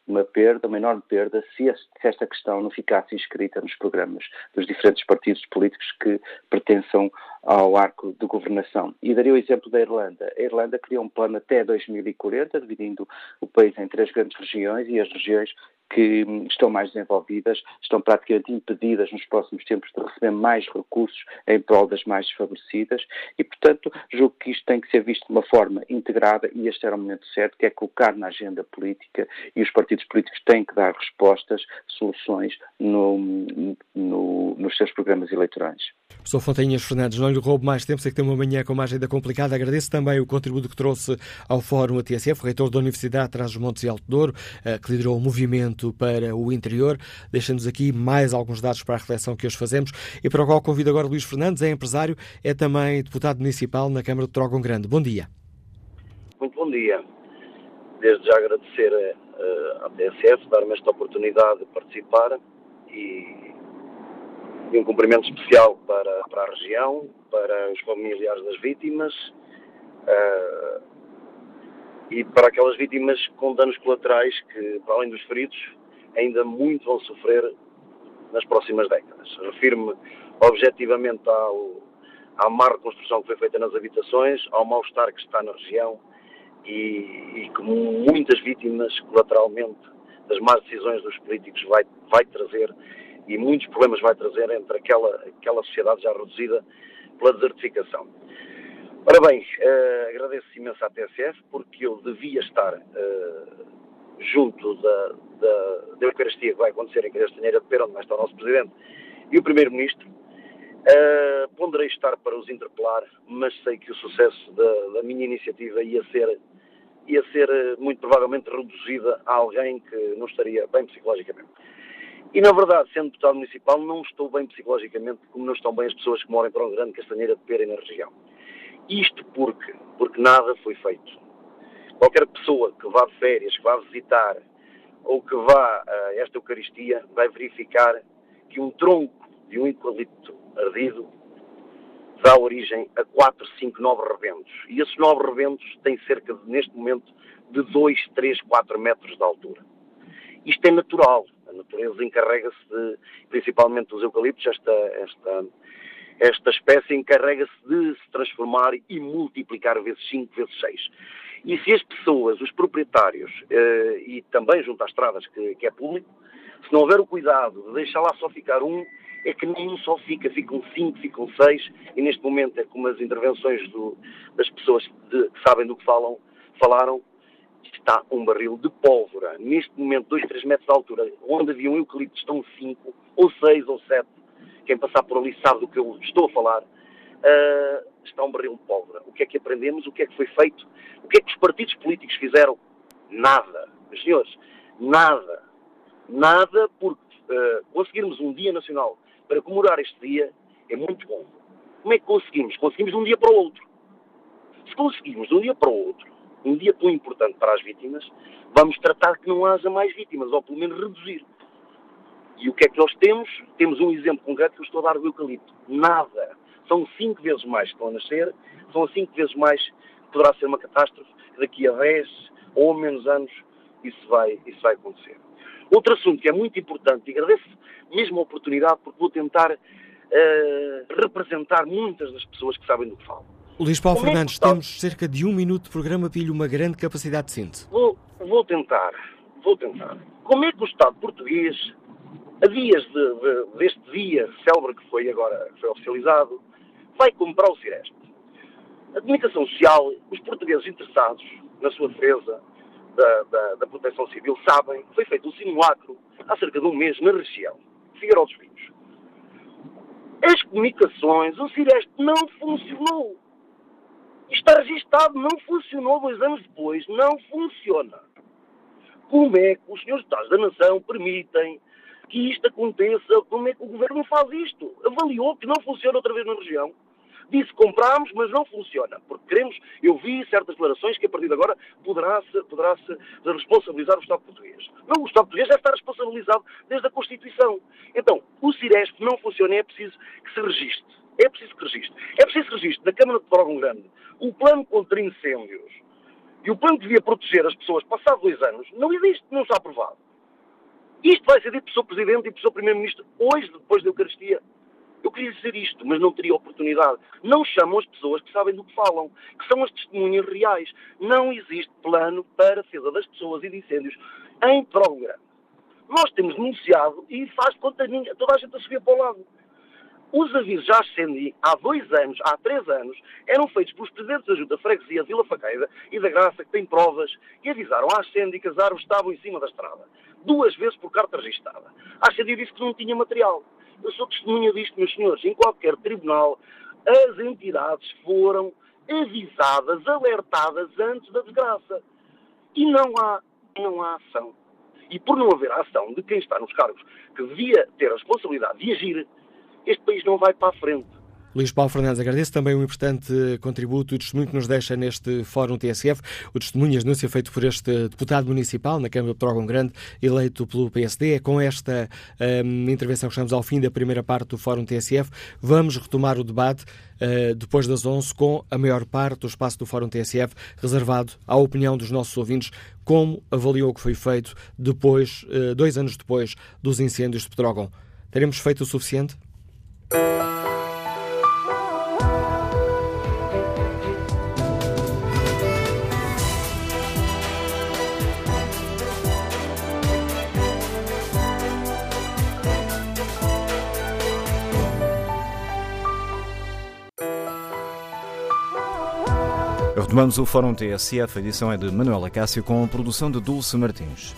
uma perda, uma enorme perda, se, esta questão não ficasse inscrita nos programas dos diferentes partidos políticos que pertençam ao arco de governação. E daria o exemplo da Irlanda. A Irlanda criou um plano até 2040, dividindo o país em três grandes regiões, e as regiões que estão mais desenvolvidas, estão praticamente impedidas nos próximos tempos de receber mais recursos em prol das mais desfavorecidas e, portanto, julgo que isto tem que ser visto de uma forma integrada e este era o momento certo, que é colocar na agenda política e os partidos políticos têm que dar respostas, soluções no, no, nos seus programas eleitorais. Professor Fontainhas Fernandes, não lhe roubo mais tempo, sei que tem uma manhã com uma agenda complicada. Agradeço também o contributo que trouxe ao Fórum ATSF, reitor da Universidade Traz os Montes e Alto Douro, eh, que liderou o movimento para o interior, deixando-nos aqui mais alguns dados para a reflexão que hoje fazemos e para o qual convido agora Luís Fernandes, é empresário, é também deputado municipal na Câmara de Trógão Grande. Bom dia. Muito bom dia. Desde já agradecer uh, à TSF, dar-me esta oportunidade de participar e e um cumprimento especial para, para a região, para os familiares das vítimas uh, e para aquelas vítimas com danos colaterais que, para além dos feridos, ainda muito vão sofrer nas próximas décadas. Refiro-me objetivamente ao, à má reconstrução que foi feita nas habitações, ao mal-estar que está na região e, e que muitas vítimas colateralmente das más decisões dos políticos vai, vai trazer e muitos problemas vai trazer entre aquela, aquela sociedade já reduzida pela desertificação. Ora uh, agradeço imenso à TSF porque eu devia estar uh, junto da, da, da Eucaristia que vai acontecer em Castanheira de Pera, onde vai estar o nosso Presidente e o Primeiro-Ministro. Uh, ponderei estar para os interpelar, mas sei que o sucesso da, da minha iniciativa ia ser, ia ser muito provavelmente reduzida a alguém que não estaria bem psicologicamente. E, na verdade, sendo deputado municipal, não estou bem psicologicamente como não estão bem as pessoas que moram em Prão Grande, Castanheira de Pera e na região. Isto porque? Porque nada foi feito. Qualquer pessoa que vá de férias, que vá visitar ou que vá a esta Eucaristia vai verificar que um tronco de um eucalipto ardido dá origem a 4, 5, 9 rebentos. E esses 9 rebentos têm cerca, de, neste momento, de 2, 3, 4 metros de altura. Isto é natural. A natureza encarrega-se principalmente dos eucaliptos, esta, esta, esta espécie encarrega-se de se transformar e multiplicar vezes 5, vezes 6. E se as pessoas, os proprietários, eh, e também junto às estradas, que, é público, se não houver o cuidado de deixar lá só ficar um, é que nenhum só fica, ficam cinco, ficam seis, e neste momento é como as intervenções do, das pessoas de, que sabem do que falam, falaram, está um barril de pólvora, neste momento 2, 3 metros de altura, onde havia um eucalipto estão 5, ou 6, ou 7, quem passar por ali sabe do que eu estou a falar, uh, está um barril de pólvora. O que é que aprendemos? O que é que foi feito? O que é que os partidos políticos fizeram? Nada. Meus senhores, nada. Nada porque uh, conseguirmos um dia nacional para comemorar este dia é muito bom. Como é que conseguimos? Conseguimos de um dia para o outro. Se conseguimos de um dia para o outro, um dia tão importante para as vítimas, vamos tratar que não haja mais vítimas, ou pelo menos reduzir. E o que é que nós temos? Temos um exemplo concreto que eu estou a dar do eucalipto. Nada. São cinco vezes mais que estão a nascer, são cinco vezes mais que poderá ser uma catástrofe, daqui a 10 ou menos anos isso vai, isso vai acontecer. Outro assunto que é muito importante, e agradeço mesmo a oportunidade, porque vou tentar uh, representar muitas das pessoas que sabem do que falo Luís Paulo Como Fernandes, é temos cerca de um minuto de programa lhe uma grande capacidade de síntese. Vou, vou tentar, vou tentar. Como é que o Estado português, a dias de, de, deste dia célebre que foi agora foi oficializado, vai comprar o Ciresp? A comunicação social, os portugueses interessados na sua defesa da, da, da proteção civil sabem que foi feito um simulacro há cerca de um mês na região, Figueiredo dos Vinhos. As comunicações, o Ciresp não funcionou. Está registado, não funcionou dois anos depois, não funciona. Como é que os senhores Estados da Nação permitem que isto aconteça? Como é que o Governo faz isto? Avaliou que não funciona outra vez na região. Disse compramos, mas não funciona. Porque queremos, eu vi certas declarações que a partir de agora poderá-se poderá -se responsabilizar o Estado português. Não, o Estado português já está responsabilizado desde a Constituição. Então, o Ciresp não funciona é preciso que se registre. É preciso que registre. É preciso que registre na Câmara de Progam Grande o plano contra incêndios e o plano que devia proteger as pessoas passados dois anos não existe, não está aprovado. Isto vai ser dito pelo Sr. Presidente e pelo Sr. Primeiro-Ministro hoje, depois da Eucaristia. Eu queria dizer isto, mas não teria oportunidade. Não chamam as pessoas que sabem do que falam, que são as testemunhas reais. Não existe plano para a defesa das pessoas e de incêndios em Progam Grande. Nós temos denunciado e faz conta toda a gente a subir para o lado. Os avisos já ascendi há dois anos, há três anos, eram feitos pelos presidentes da Junta Freguesia Vila Faqueira e da Graça, que têm provas, e avisaram à Ascendi que as árvores estavam em cima da estrada. Duas vezes por carta registada. A Ascendi disse que não tinha material. Eu sou testemunha disto, meus senhores. Em qualquer tribunal, as entidades foram avisadas, alertadas antes da desgraça. E não há, não há ação. E por não haver ação de quem está nos cargos que devia ter a responsabilidade de agir, este país não vai para a frente. Luís Paulo Fernandes, agradeço também um importante contributo, o testemunho que nos deixa neste Fórum TSF, o testemunho e anúncio feito por este deputado municipal na Câmara de Trógão Grande, eleito pelo PSD. É com esta um, intervenção que estamos ao fim da primeira parte do Fórum TSF. Vamos retomar o debate uh, depois das 11 com a maior parte do espaço do Fórum TSF reservado à opinião dos nossos ouvintes, como avaliou o que foi feito depois, uh, dois anos depois dos incêndios de Petrógão. Teremos feito o suficiente? Retomamos o Fórum TSF, a edição é de Manuela Cássio com a produção de Dulce Martins.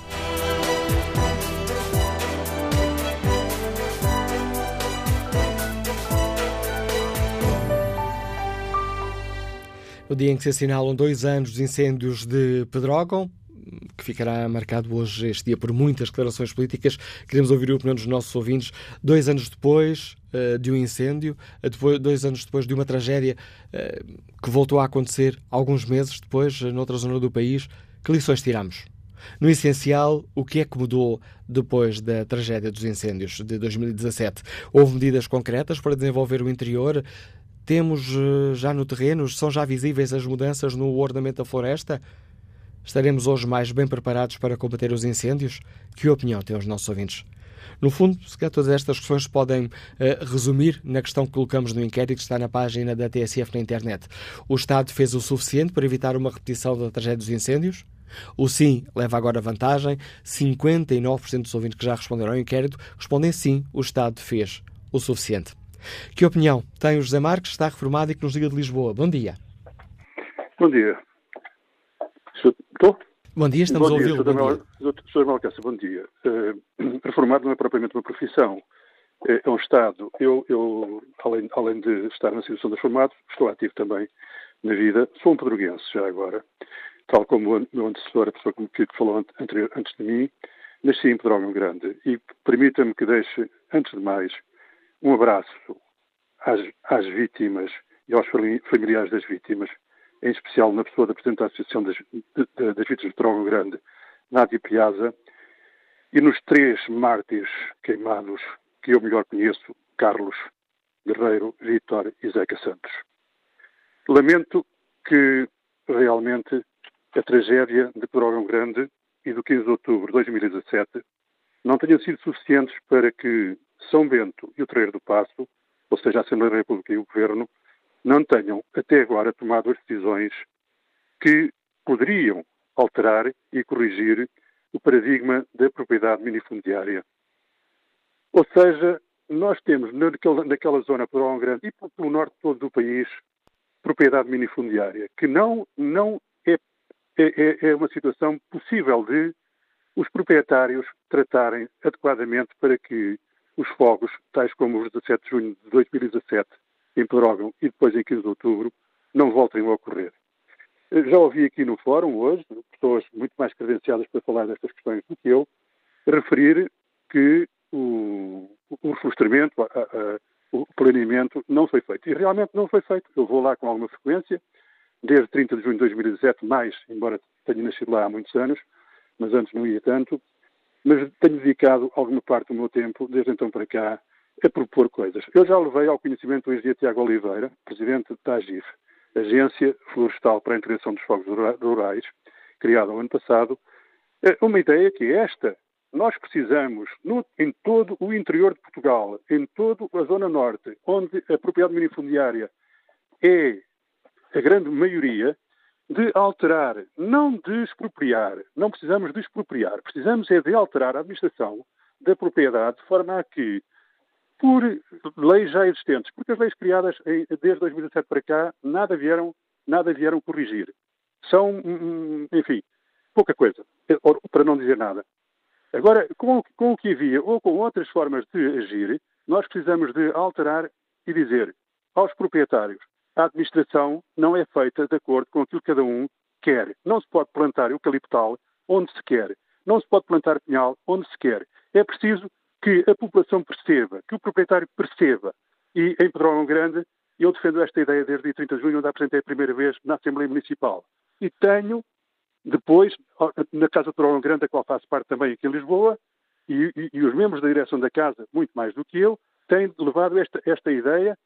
O dia em que se assinalam dois anos dos incêndios de Pedrógão, que ficará marcado hoje, este dia, por muitas declarações políticas. Queremos ouvir a opinião dos nossos ouvintes. Dois anos depois uh, de um incêndio, uh, depois, dois anos depois de uma tragédia uh, que voltou a acontecer alguns meses depois, noutra zona do país, que lições tiramos? No essencial, o que é que mudou depois da tragédia dos incêndios de 2017? Houve medidas concretas para desenvolver o interior? Temos já no terreno, são já visíveis as mudanças no ordenamento da floresta? Estaremos hoje mais bem preparados para combater os incêndios? Que opinião têm os nossos ouvintes? No fundo, se calhar todas estas questões podem uh, resumir na questão que colocamos no inquérito que está na página da TSF na internet. O Estado fez o suficiente para evitar uma repetição da tragédia dos incêndios? O sim leva agora vantagem. 59% dos ouvintes que já responderam ao inquérito respondem sim, o Estado fez o suficiente. Que opinião tem o José Marques, está reformado e que nos liga de Lisboa? Bom dia. Bom dia. Estou? Bom dia, estamos bom a ouvi-lo. Sr. Malcácio, bom dia. Uh, reformado não é propriamente uma profissão, é, é um Estado. Eu, eu além, além, de estar na situação de reformado, estou ativo também na vida. Sou um pedroguense já agora, tal como o meu antecessor, a pessoa que falou anterior, antes de mim. Nasci em Pedrógão Grande e permita-me que deixe, antes de mais, um abraço às, às vítimas e aos familiares das vítimas em especial na pessoa da Presidente da Associação das, de, das Vítimas de Trógão Grande, Nádia Piazza, e nos três mártires queimados que eu melhor conheço, Carlos, Guerreiro, Vítor e Zeca Santos. Lamento que realmente a tragédia de Trógão Grande e do 15 de outubro de 2017 não tenham sido suficientes para que São Bento e o Treiro do Passo, ou seja, a Assembleia da República e o Governo, não tenham até agora tomado as decisões que poderiam alterar e corrigir o paradigma da propriedade minifundiária. Ou seja, nós temos naquela, naquela zona por Grande e pelo norte todo do país propriedade minifundiária, que não, não é, é, é uma situação possível de os proprietários tratarem adequadamente para que os fogos, tais como os 17 de junho de 2017, Pedrógão e depois em 15 de outubro, não voltem a ocorrer. Já ouvi aqui no fórum hoje, pessoas muito mais credenciadas para falar destas questões do que eu, referir que o, o a, a, o planeamento não foi feito. E realmente não foi feito. Eu vou lá com alguma frequência, desde 30 de junho de 2017, mais, embora tenha nascido lá há muitos anos, mas antes não ia tanto, mas tenho dedicado alguma parte do meu tempo, desde então para cá, a propor coisas. Eu já levei ao conhecimento do engenheiro Tiago Oliveira, presidente da AGIF, Agência Florestal para a Intervenção dos Fogos Rurais, criada no ano passado, eh, uma ideia que é esta. Nós precisamos, no, em todo o interior de Portugal, em toda a Zona Norte, onde a propriedade minifundiária é a grande maioria, de alterar, não de expropriar. Não precisamos de expropriar. Precisamos é de alterar a administração da propriedade de forma a que, por leis já existentes, porque as leis criadas desde 2007 para cá, nada vieram, nada vieram corrigir. São, hum, hum, enfim, pouca coisa, para não dizer nada. Agora, com, com o que havia ou com outras formas de agir, nós precisamos de alterar e dizer aos proprietários a administração não é feita de acordo com aquilo que cada um quer. Não se pode plantar eucaliptal onde se quer. Não se pode plantar pinhal onde se quer. É preciso que a população perceba, que o proprietário perceba. E em Pedrógão Grande, eu defendo esta ideia desde 30 de junho, onde apresentei a primeira vez na Assembleia Municipal. E tenho, depois, na Casa de Pedrógão Grande, a qual faço parte também aqui em Lisboa, e, e, e, os membros da direção da Casa, muito mais do que eu, têm levado esta, esta ideia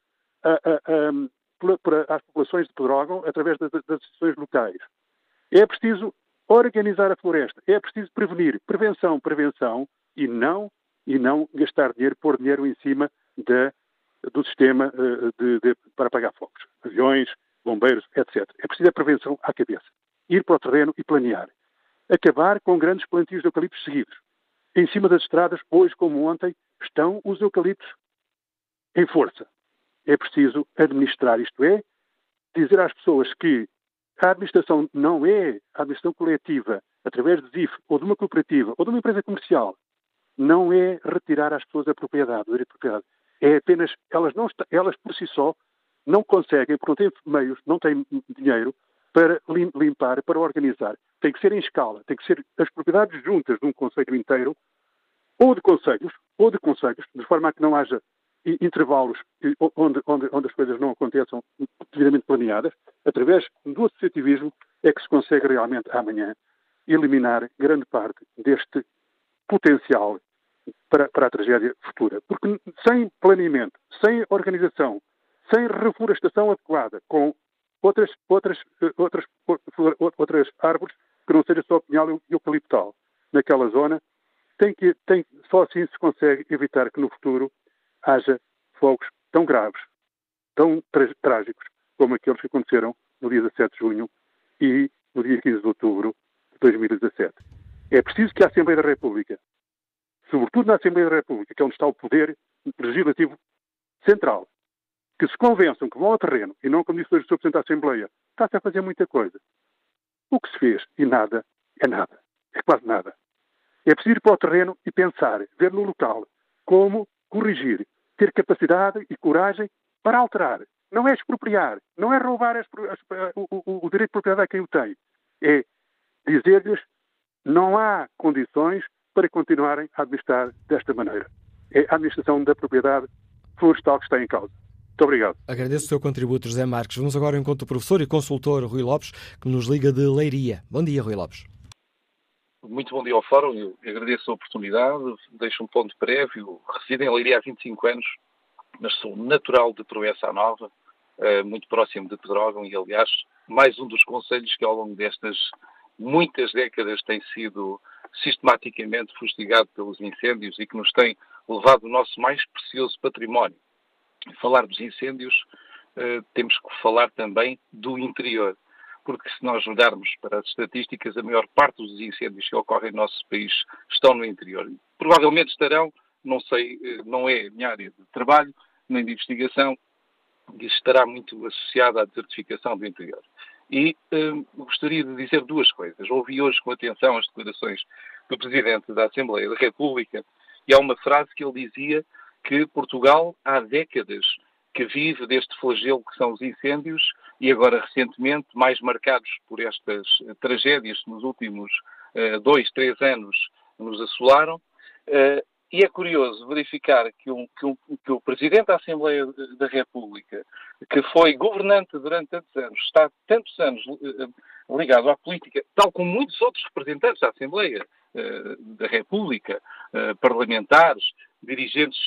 a, a, a, para as populações de Pedrógão através das, das instituições locais. É preciso organizar a floresta, é preciso prevenir, prevenção, prevenção, e não, e não gastar dinheiro, pôr dinheiro em cima de, do sistema eh, de, de, para apagar fogos. Aviões, bombeiros, etc. É preciso a prevenção à cabeça. Ir para o terreno e planear. Acabar com grandes plantios de eucaliptos seguidos. Em cima das estradas, hoje como ontem, estão os eucaliptos em força. É preciso administrar, isto é, dizer às pessoas que a administração não é a administração coletiva, através de DIF, ou de uma cooperativa, ou de uma empresa comercial, não é retirar às pessoas a propriedade, o direito de propriedade. É apenas, elas, não, elas por si só não conseguem, porque não têm meios, não têm dinheiro para limpar, para organizar. Tem que ser em escala, tem que ser as propriedades juntas de um conselho inteiro, ou de conselhos, ou de conselhos, de forma a que não haja intervalos onde, onde, onde as coisas não aconteçam devidamente planeadas, através do associativismo é que se consegue realmente amanhã eliminar grande parte deste potencial para, para a tragédia futura. Porque sem planeamento, sem organização, sem reflorestação adequada, com outras, outras, outras, outras árvores que não seja só pinhal e eucaliptal naquela zona, tem que, tem, só assim se consegue evitar que no futuro haja fogos tão graves, tão trágicos, como aqueles que aconteceram no dia 17 de junho e no dia 15 de outubro de 2017. É preciso que a Assembleia da República, sobretudo na Assembleia da República, que é onde está o poder legislativo central, que se convençam que vão ao terreno e não como disse hoje o Sr. Presidente da Assembleia, está-se a fazer muita coisa. O que se fez e nada é nada. É quase nada. É preciso ir para o terreno e pensar, ver no local como corrigir, ter capacidade e coragem para alterar. Não é expropriar, não é roubar as, as, o, o, o, direito de propriedade a quem o tem. É dizer-lhes não há condições para continuarem a administrar desta maneira. É a administração da propriedade florestal que está em causa. Muito obrigado. Agradeço o seu contributo, José Marques. Vamos agora ao encontro do professor e consultor Rui Lopes, que nos liga de Leiria. Bom dia, Rui Lopes. Muito bom dia ao Fórum. Eu agradeço a oportunidade. Deixo um ponto prévio. Resido em Leiria há 25 anos, mas sou natural de Proença Nova, eh, muito próximo de Pedrógão e, aliás, mais um dos conselhos que ao longo destas muitas décadas tem sido sistematicamente fustigado pelos incêndios e que nos tem levado o nosso mais precioso património. Falar dos incêndios, eh, temos que falar também do interior, porque se nós olharmos para as estatísticas, a maior parte dos incêndios que ocorrem no nosso país estão no interior. Provavelmente estarão, não sei, eh, não é a minha área de trabalho, nem de investigação, isso estará muito associado à desertificação do interior. E hum, gostaria de dizer duas coisas. Ouvi hoje com atenção as declarações do Presidente da Assembleia da República e há uma frase que ele dizia que Portugal há décadas que vive deste flagelo que são os incêndios e agora recentemente mais marcados por estas tragédias que nos últimos uh, dois, três anos nos assolaram. Uh, e é curioso verificar que, um, que, um, que, o Presidente da Assembleia da República, que foi governante durante tantos anos, está tantos anos uh, ligado à política, tal como muitos outros representantes da Assembleia uh, da República, uh, parlamentares, dirigentes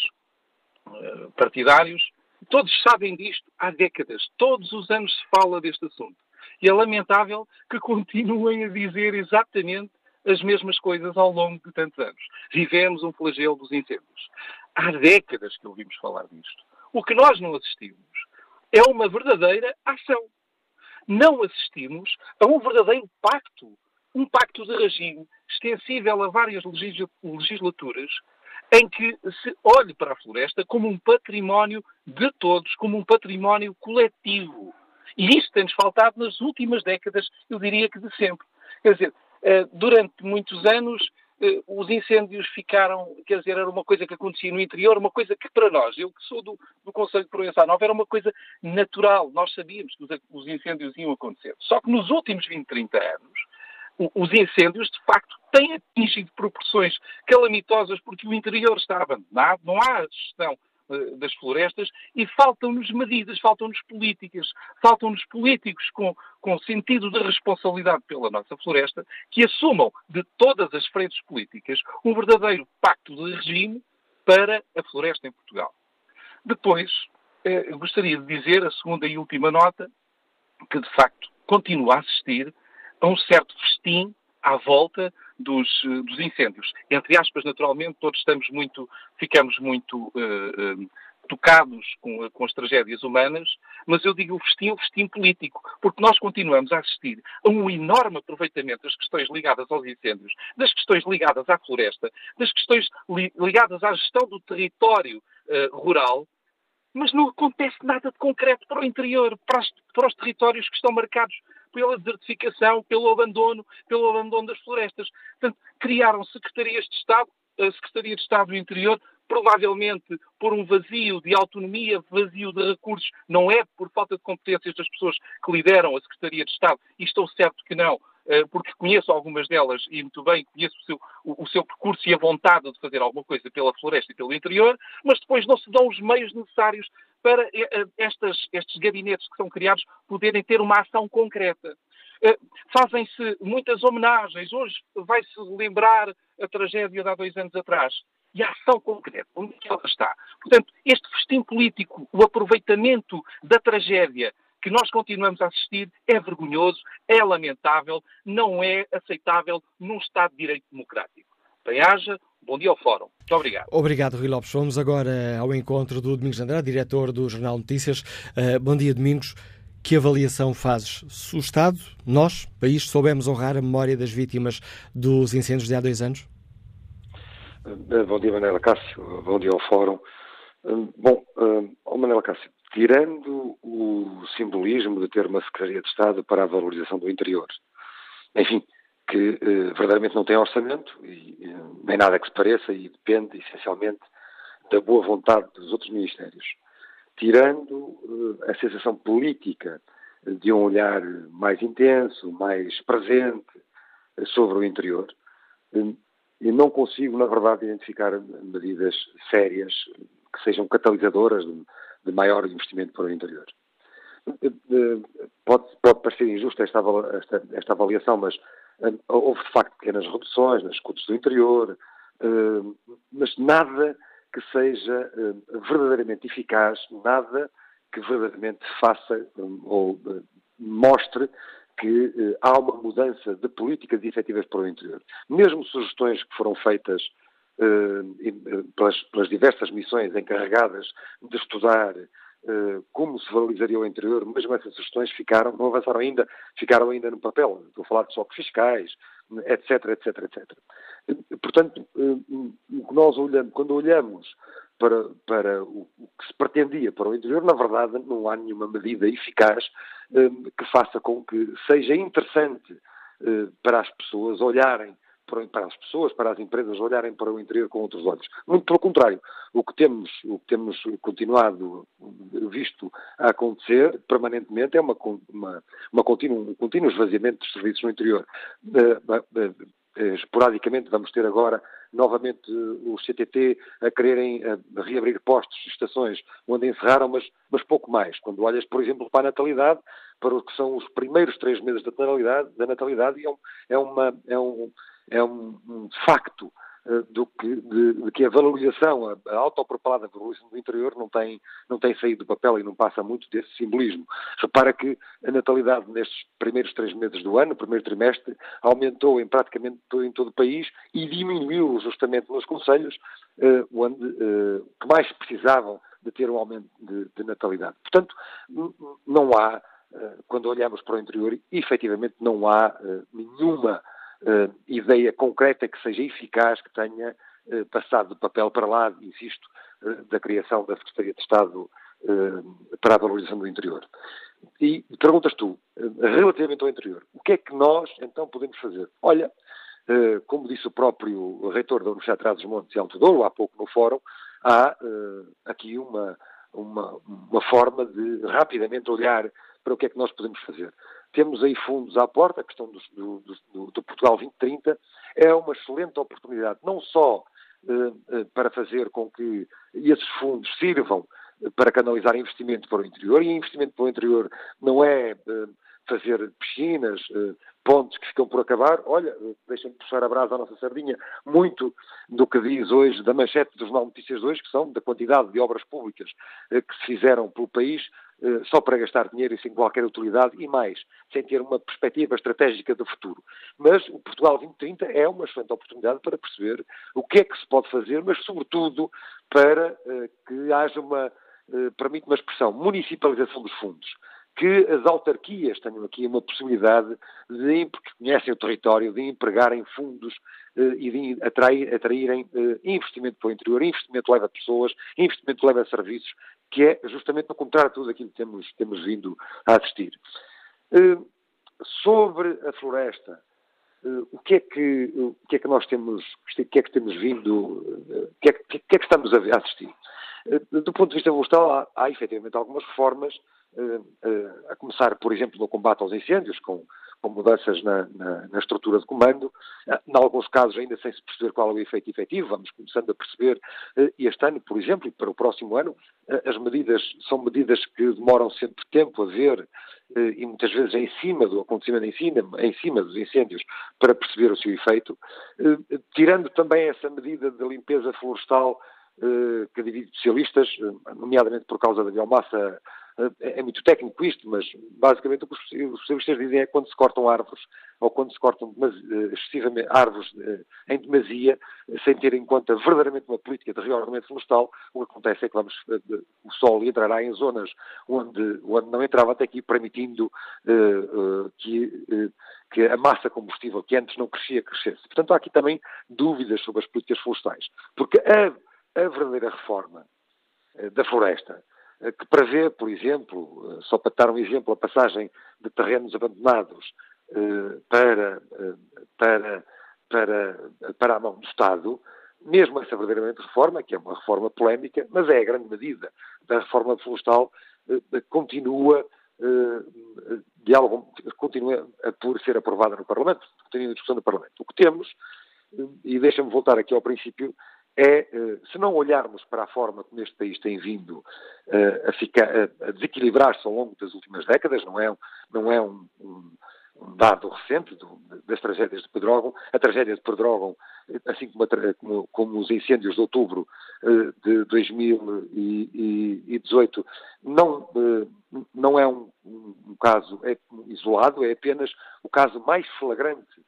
partidários, todos sabem disto há décadas. Todos os anos se fala deste assunto. E é lamentável que continuem a dizer exatamente as mesmas coisas ao longo de tantos anos. Vivemos um flagelo dos incêndios. Há décadas que ouvimos falar disto. O que nós não assistimos é uma verdadeira ação. não assistimos a um verdadeiro pacto, um pacto de regime extensível a várias legislaturas, em que se olhe para a floresta como um património de todos, como um património coletivo. E isto tem-nos faltado nas últimas décadas, eu diria que de sempre. Quer dizer, durante muitos anos eh, os incêndios ficaram, quer dizer, era uma coisa que acontecia no interior, uma coisa que para nós, eu que sou do, do Conselho de Provença Nova, era uma coisa natural. Nós sabíamos que os, os incêndios iam acontecer. Só que nos últimos 20, 30 anos, os incêndios, de facto, têm atingido proporções calamitosas porque o interior está abandonado, não há gestão eh, das florestas e faltam-nos medidas, faltam-nos políticas, faltam-nos políticos com, com sentido de responsabilidade pela nossa floresta que assumam de todas as frentes políticas um verdadeiro pacto de regime para a floresta em Portugal. Depois, eh, gostaria de dizer a segunda e última nota que, de facto, continua a assistir a um certo festim à volta dos, eh, dos incêndios. Entre aspas, naturalmente, todos estamos muito, ficamos muito uh, tocados com, com, as tragédias humanas, mas eu digo o festim, o festim político, porque nós continuamos a assistir a um enorme aproveitamento das questões ligadas aos incêndios, das questões ligadas à floresta, das questões li, ligadas à gestão do território uh, rural, mas não acontece nada de concreto para o interior, para, as, para os territórios que estão marcados pela desertificação, pelo abandono, pelo abandono das florestas. Portanto, criaram secretarias de Estado, a Secretaria de Estado do Interior, provavelmente por um vazio de autonomia, vazio de recursos, não é por falta de competências das pessoas que lideram a Secretaria de Estado, e estou certo que não, porque conheço algumas delas e muito bem conheço o seu, o, o seu percurso e a vontade de fazer alguma coisa pela floresta e pelo interior, mas depois não se dão os meios necessários para eh, eh, estas, estes gabinetes que são criados poderem ter uma ação concreta. Fazem-se muitas homenagens. Hoje vai-se lembrar a tragédia de há dois anos atrás. E a ação concreta, onde é ela está? Portanto, este festim político, o aproveitamento da tragédia que nós continuamos a assistir é vergonhoso, é lamentável, não é aceitável num Estado de Direito Democrático. Bem-haja, bom dia ao Fórum. Muito obrigado. Obrigado, Rui Lopes. Vamos agora ao encontro do Domingos Andrade, diretor do Jornal Notícias. Uh, bom dia, Domingos. Que avaliação fazes? Se o Estado, nós, país, soubemos honrar a memória das vítimas dos incêndios de há dois anos? Eh, bom dia, Manela Cássio. Bom dia ao Fórum. Eh, bom, uh, Manela Cássio, tirando o simbolismo de ter uma Secretaria de Estado para a valorização do interior, enfim, que eh, verdadeiramente não tem orçamento, e, e, nem nada que se pareça, e depende essencialmente da boa vontade dos outros ministérios. Tirando eh, a sensação política de um olhar mais intenso, mais presente eh, sobre o interior, eh, e não consigo, na verdade, identificar medidas sérias que sejam catalisadoras de maior investimento para o interior. Pode, pode parecer injusta esta, esta, esta avaliação, mas uh, houve de facto pequenas reduções nas escutas do interior, mas nada que seja verdadeiramente eficaz, nada que verdadeiramente faça um, ou mostre que há uma mudança de políticas efetivas para o interior. Mesmo sugestões que foram feitas pelas, pelas, diversas missões encarregadas de estudar uh, como se valorizaria o interior, mesmo essas sugestões ficaram, não avançaram ainda, ficaram ainda no papel. Estou a falar de choques fiscais, etc, etc, etc. Portanto, nós olhamos, quando olhamos para, para o, que se pretendia para o interior, na verdade não há nenhuma medida eficaz que faça com que seja interessante para as pessoas olharem para as pessoas, para as empresas olharem para o interior com outros olhos. Muito pelo contrário, o que temos, o que temos continuado visto a acontecer permanentemente é uma, uma, uma um contínuo esvaziamento dos serviços no interior. Uh, uh, esporadicamente vamos ter agora novamente os CTT a quererem reabrir postos, estações onde encerraram, mas, mas pouco mais. Quando olhas, por exemplo, para a natalidade, para o que são os primeiros três meses da natalidade, da natalidade é, um, é, uma, é um é um, um facto uh, do que, de, de, que a valorização, a, a autopropalada valorização do interior não tem, não tem saído do papel e não passa muito desse simbolismo. Repara que a natalidade nestes primeiros três meses do ano, primeiro trimestre, aumentou em praticamente todo, em todo o país e diminuiu justamente nos conselhos uh, onde uh, que mais precisavam de ter um aumento de, de natalidade. Portanto, não há quando olhamos para o interior, efetivamente não há nenhuma ideia concreta que seja eficaz, que tenha passado do papel para lá, insisto, da criação da Secretaria de Estado para a valorização do interior. E perguntas tu, relativamente ao interior, o que é que nós então podemos fazer? Olha, como disse o próprio reitor da Universidade de Trás-os-Montes e Alto Douro, há pouco no fórum, há aqui uma, uma, uma forma de rapidamente olhar para o que é que nós podemos fazer. Temos aí fundos à porta, a questão do, do, do, Portugal 2030 é uma excelente oportunidade, não só eh, para fazer com que esses fundos sirvam para canalizar investimento para o interior, e investimento para o interior não é eh, fazer piscinas, eh, pontos que ficam por acabar. Olha, deixem-me puxar a brasa à nossa sardinha. Muito do que diz hoje da manchete dos Jornal Notícias de hoje, que são da quantidade de obras públicas eh, que se fizeram pelo país, eh, só para gastar dinheiro e sem qualquer utilidade e mais, sem ter uma perspectiva estratégica do futuro. Mas o Portugal 2030 é uma excelente oportunidade para perceber o que é que se pode fazer, mas sobretudo para que haja uma, permite uma expressão, municipalização dos fundos que as autarquias tenham aqui uma possibilidade de, porque conhecem o território, de empregarem fundos eh, e de atrair, atraírem eh, investimento para o interior. Investimento leva pessoas, investimento leva serviços, que é justamente o contrário de tudo aquilo que temos, temos vindo a assistir. Eh, sobre a floresta, o que é que o que é que nós temos o que é que temos vindo o que é que, que, é que estamos a assistir do ponto de vista florestal há, há efetivamente algumas reformas a começar, por exemplo, no combate aos incêndios, com, com mudanças na, na, na, estrutura de comando, eh, em alguns casos ainda sem se perceber qual é o efeito efetivo, vamos começando a perceber, este ano, por exemplo, e para o próximo ano, as medidas são medidas que demoram sempre tempo a ver e muitas vezes em cima do acontecimento, em cima, em cima dos incêndios, para perceber o seu efeito, tirando também essa medida de limpeza florestal que divide especialistas, nomeadamente por causa da biomassa é, é muito técnico isto, mas basicamente o que os especialistas dizem é que quando se cortam árvores, ou quando se cortam eh, excessivamente árvores eh, em demasia, sem ter em conta verdadeiramente uma política de reordenamento florestal, o que acontece é que vamos, eh, o sol entrará em zonas onde, onde não entrava até aqui, permitindo que, que a massa combustível que antes não crescia, crescesse. Portanto, há aqui também dúvidas sobre as políticas florestais. Porque a, a verdadeira reforma da floresta que prevê, por exemplo, eh, só para dar um exemplo, a passagem de terrenos abandonados eh, para, para, para, para a mão do Estado, mesmo essa verdadeiramente reforma, que é uma reforma polémica, mas é a grande medida da reforma florestal, continua, de algum, continua por ser aprovada no Parlamento, continua em discussão no Parlamento. O que temos, e deixa-me voltar aqui ao princípio, é, eh, se não olharmos para a forma como este país tem vindo eh, a, ficar, a desequilibrar-se ao longo das últimas décadas, não é, não é um, um, um dado recente do, das tragédias de Pedrógão, a tragédia de Pedrógão, assim como, a, como, como, os incêndios de outubro eh, de 2018, não, não é um, um caso é isolado, é apenas o caso mais flagrante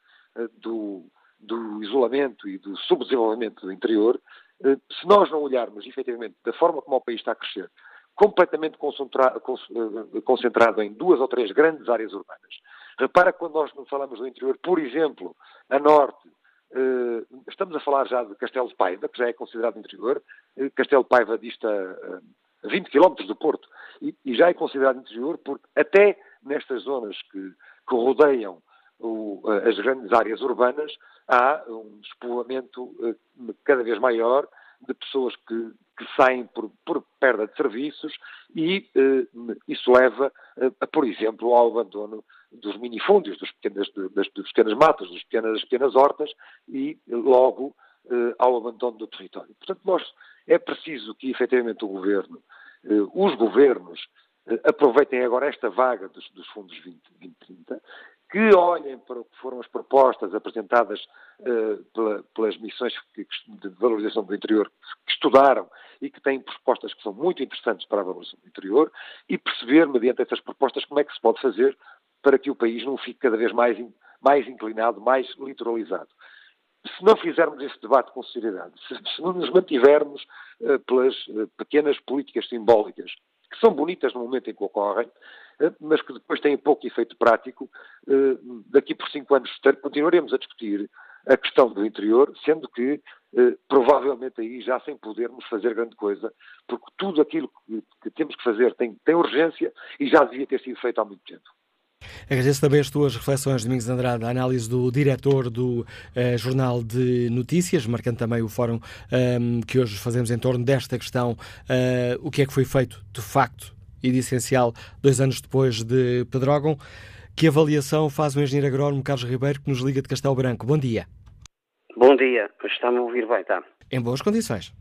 do do isolamento e do subdesenvolvimento do interior, eh, se nós não olharmos efetivamente da forma como o país está a crescer, completamente eh, concentrado em duas ou três grandes áreas urbanas. Repara quando nós falamos do interior, por exemplo, a norte, eh, estamos a falar já de Castelo de Paiva, que já é considerado interior, Castelo de Paiva dista a 20 km do Porto, e já é considerado interior porque até nestas zonas que, que rodeiam o, as grandes áreas urbanas, há um despovoamento eh, cada vez maior de pessoas que, que saem por, por, perda de serviços e eh, isso leva, a, por exemplo, ao abandono dos minifúndios, dos pequenas, das, pequenas matas, das pequenas, das pequenas hortas e logo eh, ao abandono do território. Portanto, nós, é preciso que efetivamente o governo, eh, os governos, eh, aproveitem agora esta vaga dos, dos fundos 20, 2030 que olhem para o que foram as propostas apresentadas uh, pela, pelas missões de valorização do interior, que estudaram e que têm propostas que são muito interessantes para a valorização do interior, e perceber, mediante essas propostas, como é que se pode fazer para que o país não fique cada vez mais, mais inclinado, mais litoralizado. Se não fizermos esse debate com seriedade, se, se não nos mantivermos uh, pelas uh, pequenas políticas simbólicas que são bonitas no momento em que ocorrem, mas que depois têm pouco efeito prático. Eh, daqui por cinco anos continuaremos a discutir a questão do interior, sendo que eh, provavelmente aí já sem podermos fazer grande coisa, porque tudo aquilo que, temos que fazer tem, tem urgência e já devia ter sido feito há muito tempo. Agradeço também as tuas reflexões, Domingos Andrade, a análise do diretor do uh, Jornal de Notícias, marcando também o fórum um, ehm, que hoje fazemos em torno desta questão, uh, o que é que foi feito de facto e de essencial dois anos depois de Pedrógão. Que avaliação faz o engenheiro agrónomo Carlos Ribeiro, que nos liga de Castelo Branco? Bom dia. Bom dia, está-me a ouvir bem, está? Em boas condições.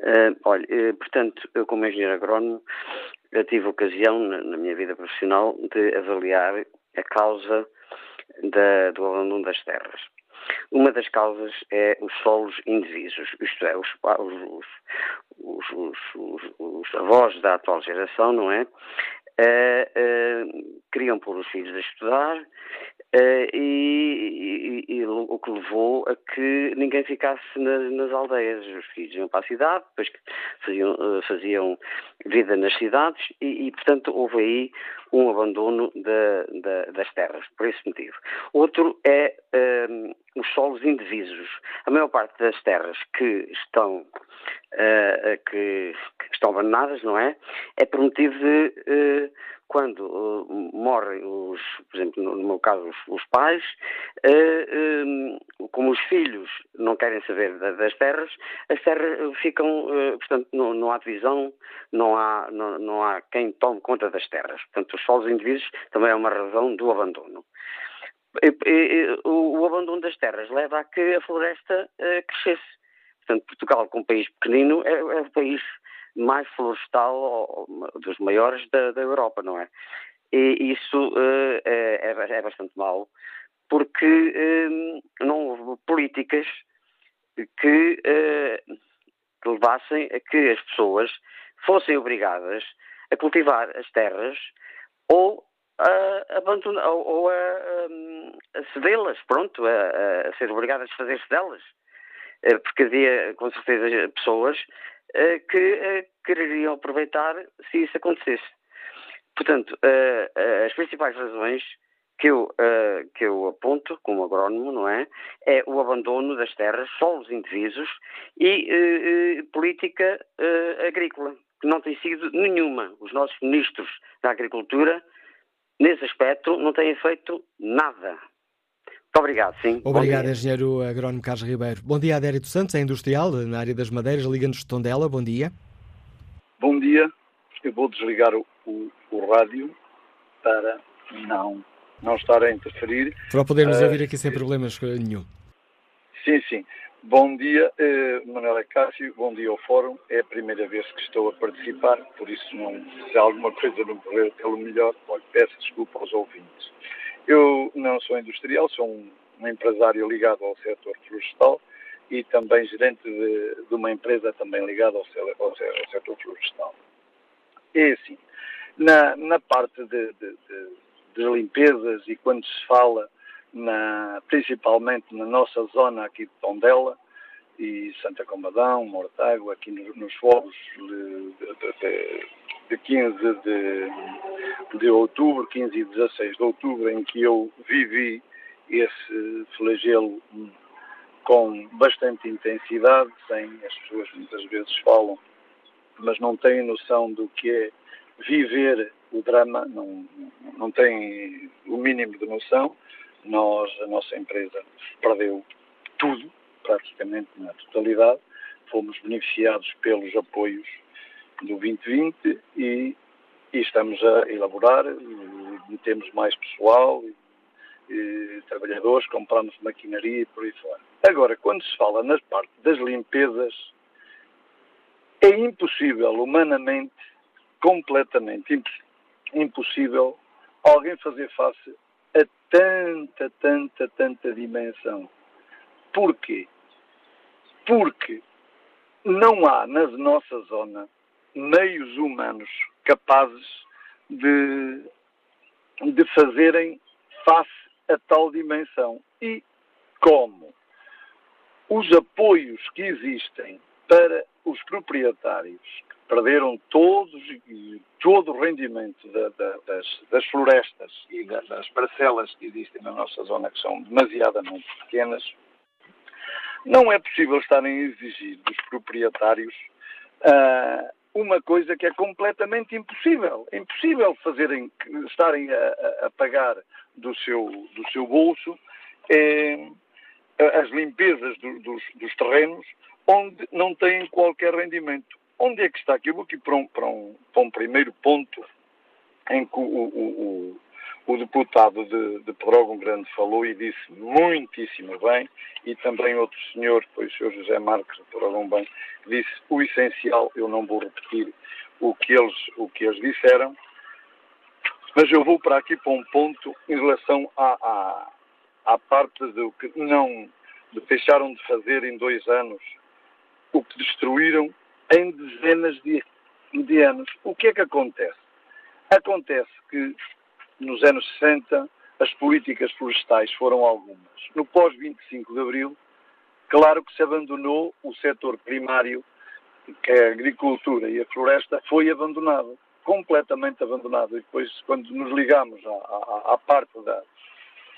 Uh, olha, uh, portanto, eu como engenheiro agrónomo, eu tive ocasião na, na, minha vida profissional de avaliar a causa da, do abandono das terras. Uma das causas é os solos indivisos, isto é, os, os, os, os, avós da atual geração, não é? Uh, uh, queriam pôr os filhos a estudar uh, e, e, e, o que levou a que ninguém ficasse nas, nas, aldeias. Os filhos iam para a cidade, depois faziam, faziam vida nas cidades e, e, portanto, houve aí um abandono das terras, por esse motivo. Outro é os solos indivisos. A maior parte das terras que estão, uh, que, que, estão abandonadas, não é? É por motivo de uh, quando uh, morrem os, por exemplo, no, no meu caso, os, os pais, um, como os filhos não querem saber da, das terras, as terras ficam, portanto, não, não, há divisão, não há, não, não há quem tome conta das terras. Portanto, os solos indivíduos também é uma razão do abandono o, o, abandono das terras leva a que a floresta uh, crescesse. Portanto, Portugal, como país pequenino, é, é o país mais florestal, dos maiores da, da, Europa, não é? E isso uh, é, é, bastante mau, porque uh, não houve políticas que, que levassem a que as pessoas fossem obrigadas a cultivar as terras ou a abandonar ou, ou a, a, a cedê-las, pronto, a, a, ser obrigadas a fazer-se delas. Porque havia, com certeza, pessoas que eh, quereriam aproveitar se isso acontecesse. Portanto, as principais razões que eu, que eu aponto como agrónomo, não é? É o abandono das terras, solos indivíduos e política agrícola, que não tem sido nenhuma. Os nossos ministros da Agricultura nesse aspecto, não têm feito nada. Muito obrigado, sim. Obrigado, engenheiro agrónomo Carlos Ribeiro. Bom dia, Adérito Santos, é industrial, na área das madeiras, Liga-nos de Tondela. Bom dia. Bom dia. Eu vou desligar o, o, o rádio para não, não estar a interferir. Para podermos uh, ouvir aqui sem problemas nenhum. Sim, sim. Bom dia, eh, Manuela Cássio, bom dia ao Fórum. É a primeira vez que estou a participar, por isso, não, se alguma coisa não correr pelo melhor, olha, peço desculpa aos ouvintes. Eu não sou industrial, sou um, um empresário ligado ao setor florestal e também gerente de, de uma empresa também ligada ao, ao, ao, setor florestal. É assim, na, na parte de, de, de limpezas e quando se fala na, principalmente na nossa zona aqui de Tondela e Santa Combadão, Mortágua, aqui nos, fogos de, de, de 15 de, de outubro, 15 e 16 de outubro, em que eu vivi esse flagelo com bastante intensidade, sem as pessoas muitas vezes falam, mas não têm noção do que é viver o drama, não, não têm o mínimo de noção. Nós, a nossa empresa, perdeu tudo, praticamente na totalidade. Fomos beneficiados pelos apoios do 2020 e, e estamos a elaborar, e temos mais pessoal, e, trabalhadores, compramos maquinaria e por aí fora. Agora, quando se fala nas partes das limpezas, é impossível, humanamente, completamente impossível, alguém fazer face a tanta, tanta, tanta dimensão. Porquê? Porque não há na nossa zona meios humanos capazes de, de fazerem face a tal dimensão. E como? Os apoios que existem para os proprietários perderam todos todo o rendimento da, da, das, das, florestas e da, das parcelas que existem na nossa zona, que são demasiadamente pequenas, não é possível estarem a exigir dos proprietários uh, uma coisa que é completamente impossível. É impossível fazerem, estarem a, a pagar do seu, do seu bolso é, as limpezas do, dos, dos, terrenos onde não têm qualquer rendimento. Onde é que está aqui? Eu vou aqui para um, para um, para um primeiro ponto em que o, o, o, o deputado de, de Grande falou e disse muitíssimo bem, e também outro senhor, foi o senhor José Marques de Pedrógão Bem, disse o essencial, eu não vou repetir o que eles, o que eles disseram, mas eu vou para aqui para um ponto em relação à, à, parte do que não deixaram de fazer em dois anos, o que destruíram em dezenas de, de anos. O que é que acontece? Acontece que nos anos 60 as políticas florestais foram algumas. No pós-25 de Abril, claro que se abandonou o setor primário, que é a agricultura e a floresta, foi abandonado, completamente abandonado. E depois, quando nos ligamos à, à, à parte da,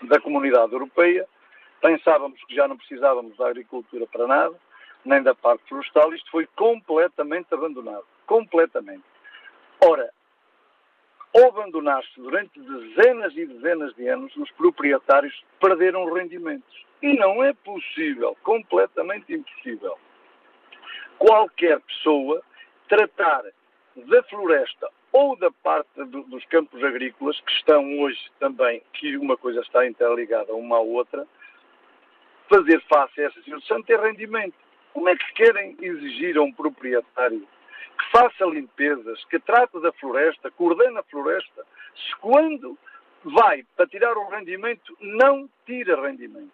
da comunidade europeia, pensávamos que já não precisávamos da agricultura para nada, nem da parte florestal, isto foi completamente abandonado. Completamente. Ora, ao abandonar-se durante dezenas e dezenas de anos, os proprietários perderam rendimentos. E não é possível, completamente impossível, qualquer pessoa tratar da floresta ou da parte do, dos campos agrícolas, que estão hoje também, que uma coisa está interligada uma à outra, fazer face a essa situação, ter rendimento. Como é que querem exigir a um proprietário que faça limpezas, que trate da floresta, que a floresta, se quando vai para tirar o rendimento, não tira rendimento?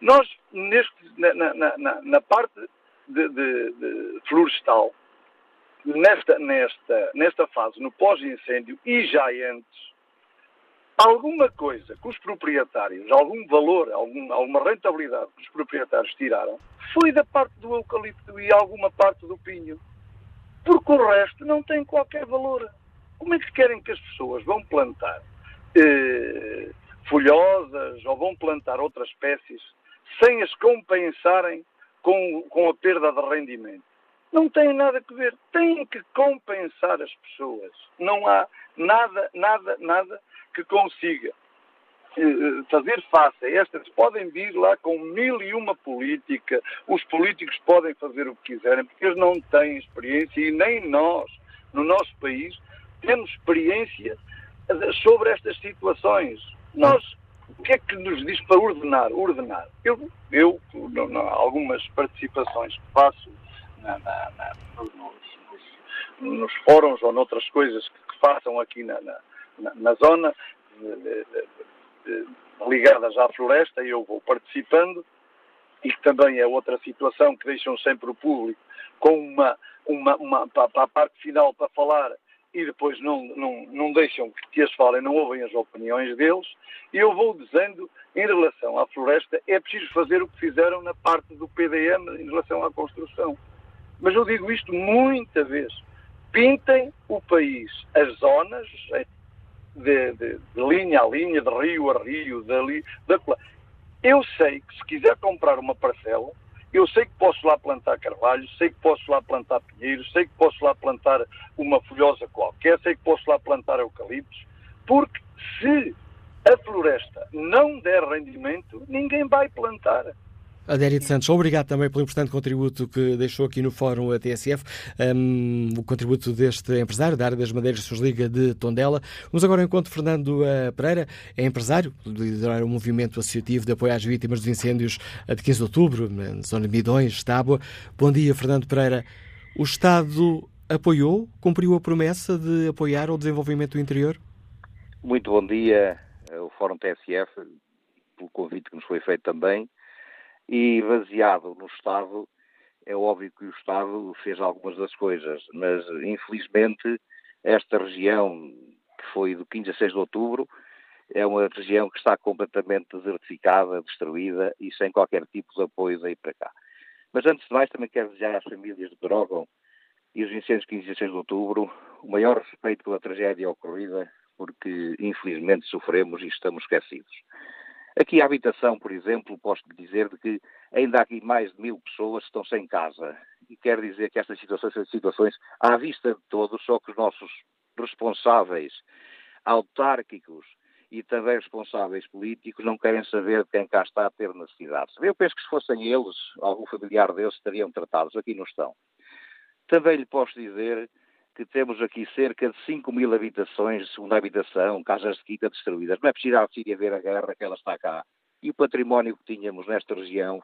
Nós, neste, na, na, na, na parte de, de, de florestal, nesta, nesta, nesta fase, no pós-incêndio e já antes, alguma coisa que os proprietários, algum valor, algum, alguma rentabilidade que os proprietários tiraram, foi da parte do eucalipto e alguma parte do pinho. Porque o resto não tem qualquer valor. Como é que querem que as pessoas vão plantar eh, folhosas ou vão plantar outras espécies sem as compensarem com, com a perda de rendimento? Não tem nada a ver. Têm que compensar as pessoas. Não há nada, nada, nada que consiga fazer face a estas, podem vir lá com mil e uma política, os políticos podem fazer o que quiserem, porque eles não têm experiência e nem nós, no nosso país, temos experiência eh, sobre estas situações. Nós, o que é que nos diz para ordenar? Ordenar. Eu, eu algumas participações que faço na, na, na, nos, nos, fóruns ou noutras coisas que, que façam aqui na zona ligadas à floresta, e eu vou participando, e que também é outra situação que deixam sempre o público com uma, uma, uma para, a parte final para falar e depois não, não, não deixam que as falem, não ouvem as opiniões deles, e eu vou dizendo, em relação à floresta, é preciso fazer o que fizeram na parte do PDM em relação à construção. Mas eu digo isto muita vez. Pintem o país, as zonas, de, de, de, linha a linha, de rio a rio, dali, da Eu sei que se quiser comprar uma parcela, eu sei que posso lá plantar carvalho, sei que posso lá plantar pinheiros, sei que posso lá plantar uma folhosa qualquer, sei que posso lá plantar eucaliptos, porque se a floresta não der rendimento, ninguém vai plantar. Adérito Santos, obrigado também pelo importante contributo que deixou aqui no Fórum TSF, um, o contributo deste empresário da área das madeiras Sus Liga de Tondela. Vamos agora ao encontro de Fernando uh, Pereira, é empresário, liderar o um movimento associativo de apoio às vítimas dos incêndios eh, de 15 de outubro, na zona de Midões, Tábua. Bom dia, Fernando Pereira. O Estado apoiou, cumpriu a promessa de apoiar o desenvolvimento do interior? Muito bom dia, o Fórum TSF, pelo convite que nos foi feito também. E baseado no Estado, é óbvio que o Estado fez algumas das coisas, mas infelizmente esta região, que foi do 15 a 6 de outubro, é uma região que está completamente desertificada, destruída e sem qualquer tipo de apoio daí para cá. Mas antes de mais, também quero desejar às famílias de Drogon e os incêndios 15 e 16 de outubro, o maior respeito pela tragédia ocorrida, porque infelizmente sofremos e estamos esquecidos. Aqui a habitação, por exemplo, posso dizer de que ainda há aqui mais de mil pessoas que estão sem casa. E quer dizer que estas situações são situações à vista de todos, só que os nossos responsáveis autárquicos e também responsáveis políticos não querem saber de quem cá está a ter necessidades. Eu penso que se fossem eles, algum familiar deles, estariam tratados. Aqui não estão. Também lhe posso dizer que temos aqui cerca de 5 mil habitações de segunda habitação, casas de quinta destruídas. Não é preciso ir a ver a guerra que ela está cá. E o património que tínhamos nesta região,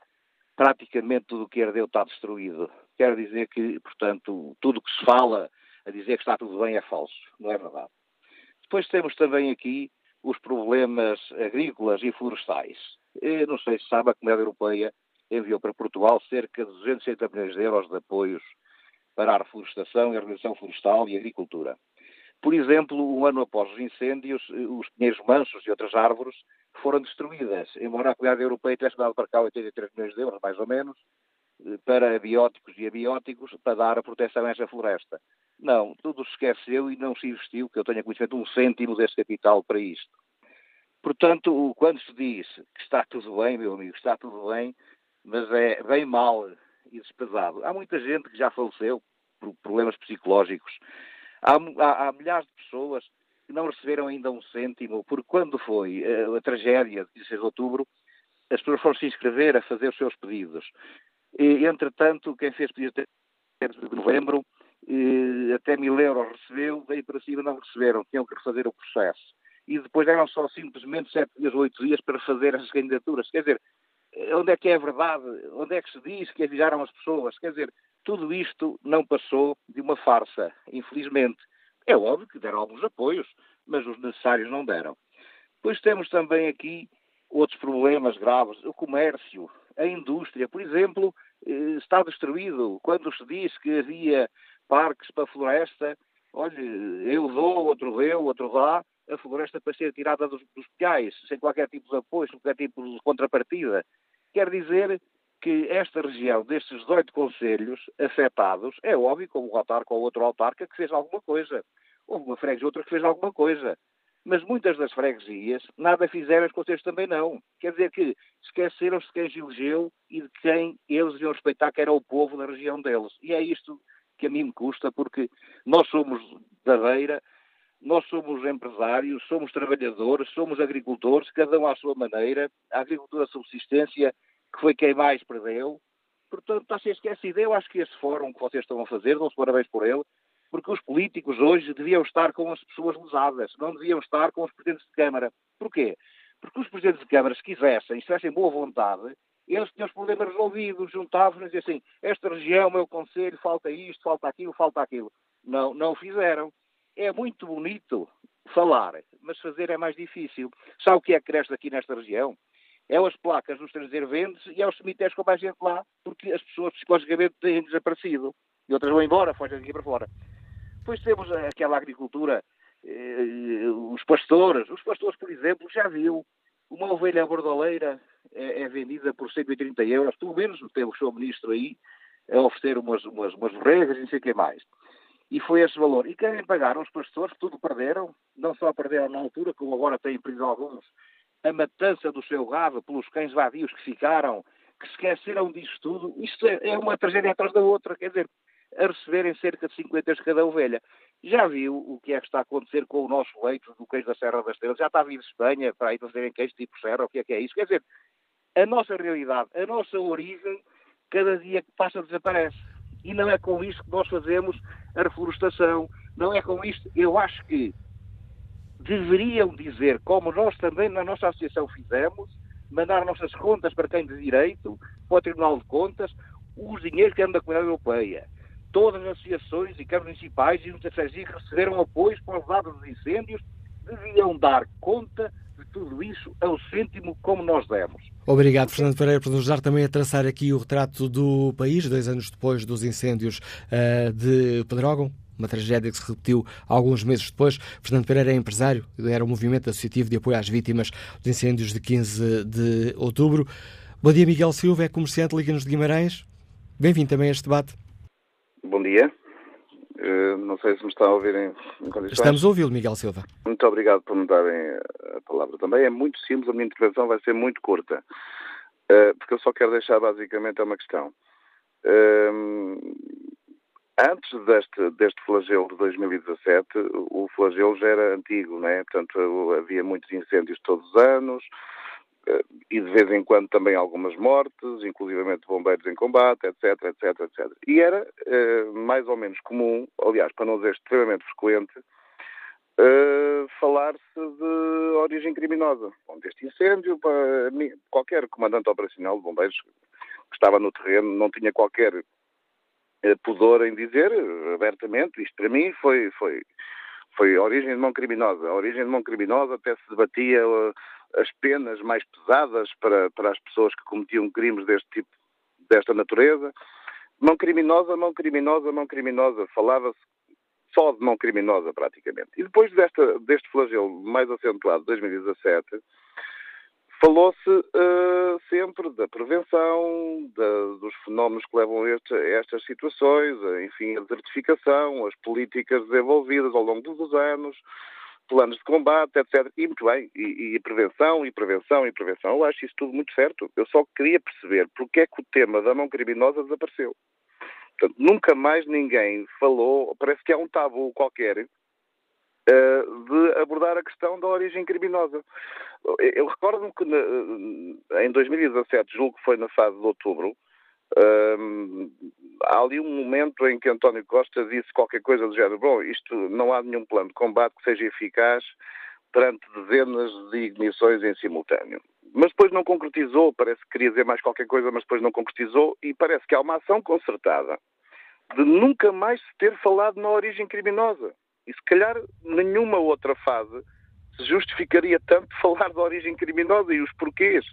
praticamente tudo o que herdeu está destruído. Quer dizer que, portanto, tudo o que se fala a dizer que está tudo bem é falso. Não é verdade. Depois temos também aqui os problemas agrícolas e florestais. Eu não sei se sabe, a Comunidade Europeia enviou para Portugal cerca de 260 milhões de euros de apoios para a reflorestação e a organização florestal e agricultura. Por exemplo, um ano após os incêndios, os pinheiros mansos e outras árvores foram destruídas, embora a Comunidade Europeia tivesse dado para cá 83 milhões de euros, mais ou menos, para abióticos e abióticos, para dar a proteção a essa floresta. Não, tudo se esqueceu e não se investiu, que eu tenha conhecimento, um cêntimo desse capital para isto. Portanto, quando se diz que está tudo bem, meu amigo, está tudo bem, mas é bem mal e despesado. Há muita gente que já faleceu por problemas psicológicos. Há, há, há milhares de pessoas que não receberam ainda um cêntimo, porque quando foi a, eh, a tragédia de 16 de outubro, as pessoas foram se inscrever a fazer os seus pedidos. E, entretanto, quem fez pedidos de novembro, e, até mil euros recebeu, daí para cima não receberam, tinham que refazer o processo. E depois eram só simplesmente sete dias oito dias para fazer as candidaturas. Quer dizer, onde é que é verdade, onde é que se diz que avisaram as pessoas. Quer dizer, tudo isto não passou de uma farsa, infelizmente. É óbvio que deram alguns apoios, mas os necessários não deram. Depois temos também aqui outros problemas graves. O comércio, a indústria, por exemplo, eh, está destruído. Quando se diz que havia parques para a floresta, olha, eu dou, outro deu, outro dá, a floresta para ser tirada dos, dos sem qualquer tipo de apoio, sem qualquer tipo de contrapartida. Quer dizer que esta região, destes 18 conselhos afetados, é óbvio, como o autarca ou outro autarca, que fez alguma coisa. Houve uma freguesia outra que fez alguma coisa. Mas muitas das freguesias nada fizeram, os conselhos também não. Quer dizer que esqueceram-se de quem elegeu e de quem eles deviam respeitar, que era o povo da região deles. E é isto que a mim me custa, porque nós somos da beira, nós somos empresários, somos trabalhadores, somos agricultores, cada um à sua maneira. A agricultura subsistência, que foi quem mais perdeu. Portanto, está a ser esquecido. Eu acho que esse fórum que vocês estão a fazer, dão-se parabéns por ele, porque os políticos hoje deviam estar com as pessoas lesadas, não deviam estar com os presidentes de Câmara. Porquê? Porque os presidentes de Câmara, se quisessem, se tivessem boa vontade, eles tinham os problemas resolvidos, juntavam-se e assim, esta região, meu conselho, falta isto, falta aquilo, falta aquilo. Não, não o fizeram é muito bonito falar, mas fazer é mais difícil. Sabe o que é que cresce aqui nesta região? É as placas dos transervendes e é os cemitérios com mais gente lá, porque as pessoas psicologicamente têm desaparecido. E outras vão embora, fogem daqui para fora. Depois temos aquela agricultura, eh, os pastores. Os pastores, por exemplo, já viu uma ovelha bordoleira é, é vendida por 130 euros, pelo menos o seu ministro aí a oferecer umas, umas, umas regas e não sei o que mais. E foi esse valor. E querem pagar os pastores, tudo perderam, não só perderam na altura, como agora têm perdido alguns, a matança do seu gado pelos cães vadios que ficaram, que esqueceram disto tudo. Isto é, é uma tragédia atrás da outra, quer dizer, a receberem cerca de 50 euros cada ovelha. Já viu o que é que está a acontecer com o nosso leito do queijo da Serra das Estrelas? Já está a vir de Espanha para aí fazerem queijo tipo Serra, o que é que é isso? Quer dizer, a nossa realidade, a nossa origem, cada dia que passa desaparece. E não é com isto que nós fazemos a reflorestação, não é com isto. Eu acho que deveriam dizer, como nós também na nossa associação fizemos, mandar nossas contas para quem de direito, para o Tribunal de Contas, os dinheiros que andam da Comunidade Europeia. Todas as associações e câmaras municipais e freguesias que receberam apoios para os lados dos incêndios deviam dar conta de tudo isso ao cêntimo como nós demos. Obrigado, Fernando Pereira, por nos ajudar também a traçar aqui o retrato do país, dois anos depois dos incêndios uh, de Pedrógão. Uma tragédia que se repetiu alguns meses depois. Fernando Pereira é empresário, era o um movimento associativo de apoio às vítimas dos incêndios de 15 de outubro. Bom dia, Miguel Silva, é comerciante, liga-nos de Guimarães. Bem-vindo também a este debate. Bom dia. Uh, não sei se me está a ouvir em, em condições. Estamos a ouvi-lo, Miguel Silva. Muito obrigado por me darem a palavra também. É muito simples, a minha intervenção vai ser muito curta, uh, porque eu só quero deixar basicamente uma questão. Uh, antes deste, deste flagelo de 2017, o flagelo já era antigo, não é? Portanto, havia muitos incêndios todos os anos, eh, e de vez em quando também algumas mortes, inclusivamente bombeiros em combate, etc, etc, etc. E era uh, mais ou menos comum, aliás, para não dizer extremamente frequente, uh, falar-se de origem criminosa. Bom, deste incêndio, para mim, qualquer comandante operacional de bombeiros que estava no terreno não tinha qualquer pudor em dizer abertamente, isto para mim foi, foi, foi origem de mão criminosa. A origem de mão criminosa até se debatia as penas mais pesadas para, para as pessoas que cometiam crimes deste tipo, desta natureza. Mão criminosa, mão criminosa, mão criminosa. Falava-se só de mão criminosa, praticamente. E depois desta, deste flagelo mais acentuado de 2017, falou-se uh, sempre da prevenção, da, dos fenómenos que levam este, a estas situações, enfim, a desertificação, as políticas desenvolvidas ao longo dos anos, planos de combate, etc. E muito bem, e, e, prevenção, e prevenção, e prevenção. Eu acho isso tudo muito certo. Eu só queria perceber porque é que o tema da mão criminosa desapareceu. Portanto, nunca mais ninguém falou, parece que há um tabu qualquer, uh, de abordar a questão da origem criminosa. Eu recordo-me que na, em 2017, julgo que foi na fase de outubro, uh, há ali um momento em que António Costa disse qualquer coisa do género: bom, isto não há nenhum plano de combate que seja eficaz perante dezenas de ignições em simultâneo. Mas depois não concretizou, parece que queria dizer mais qualquer coisa, mas depois não concretizou, e parece que há uma ação concertada de nunca mais se ter falado na origem criminosa. E se calhar nenhuma outra fase se justificaria tanto falar da origem criminosa e os porquês.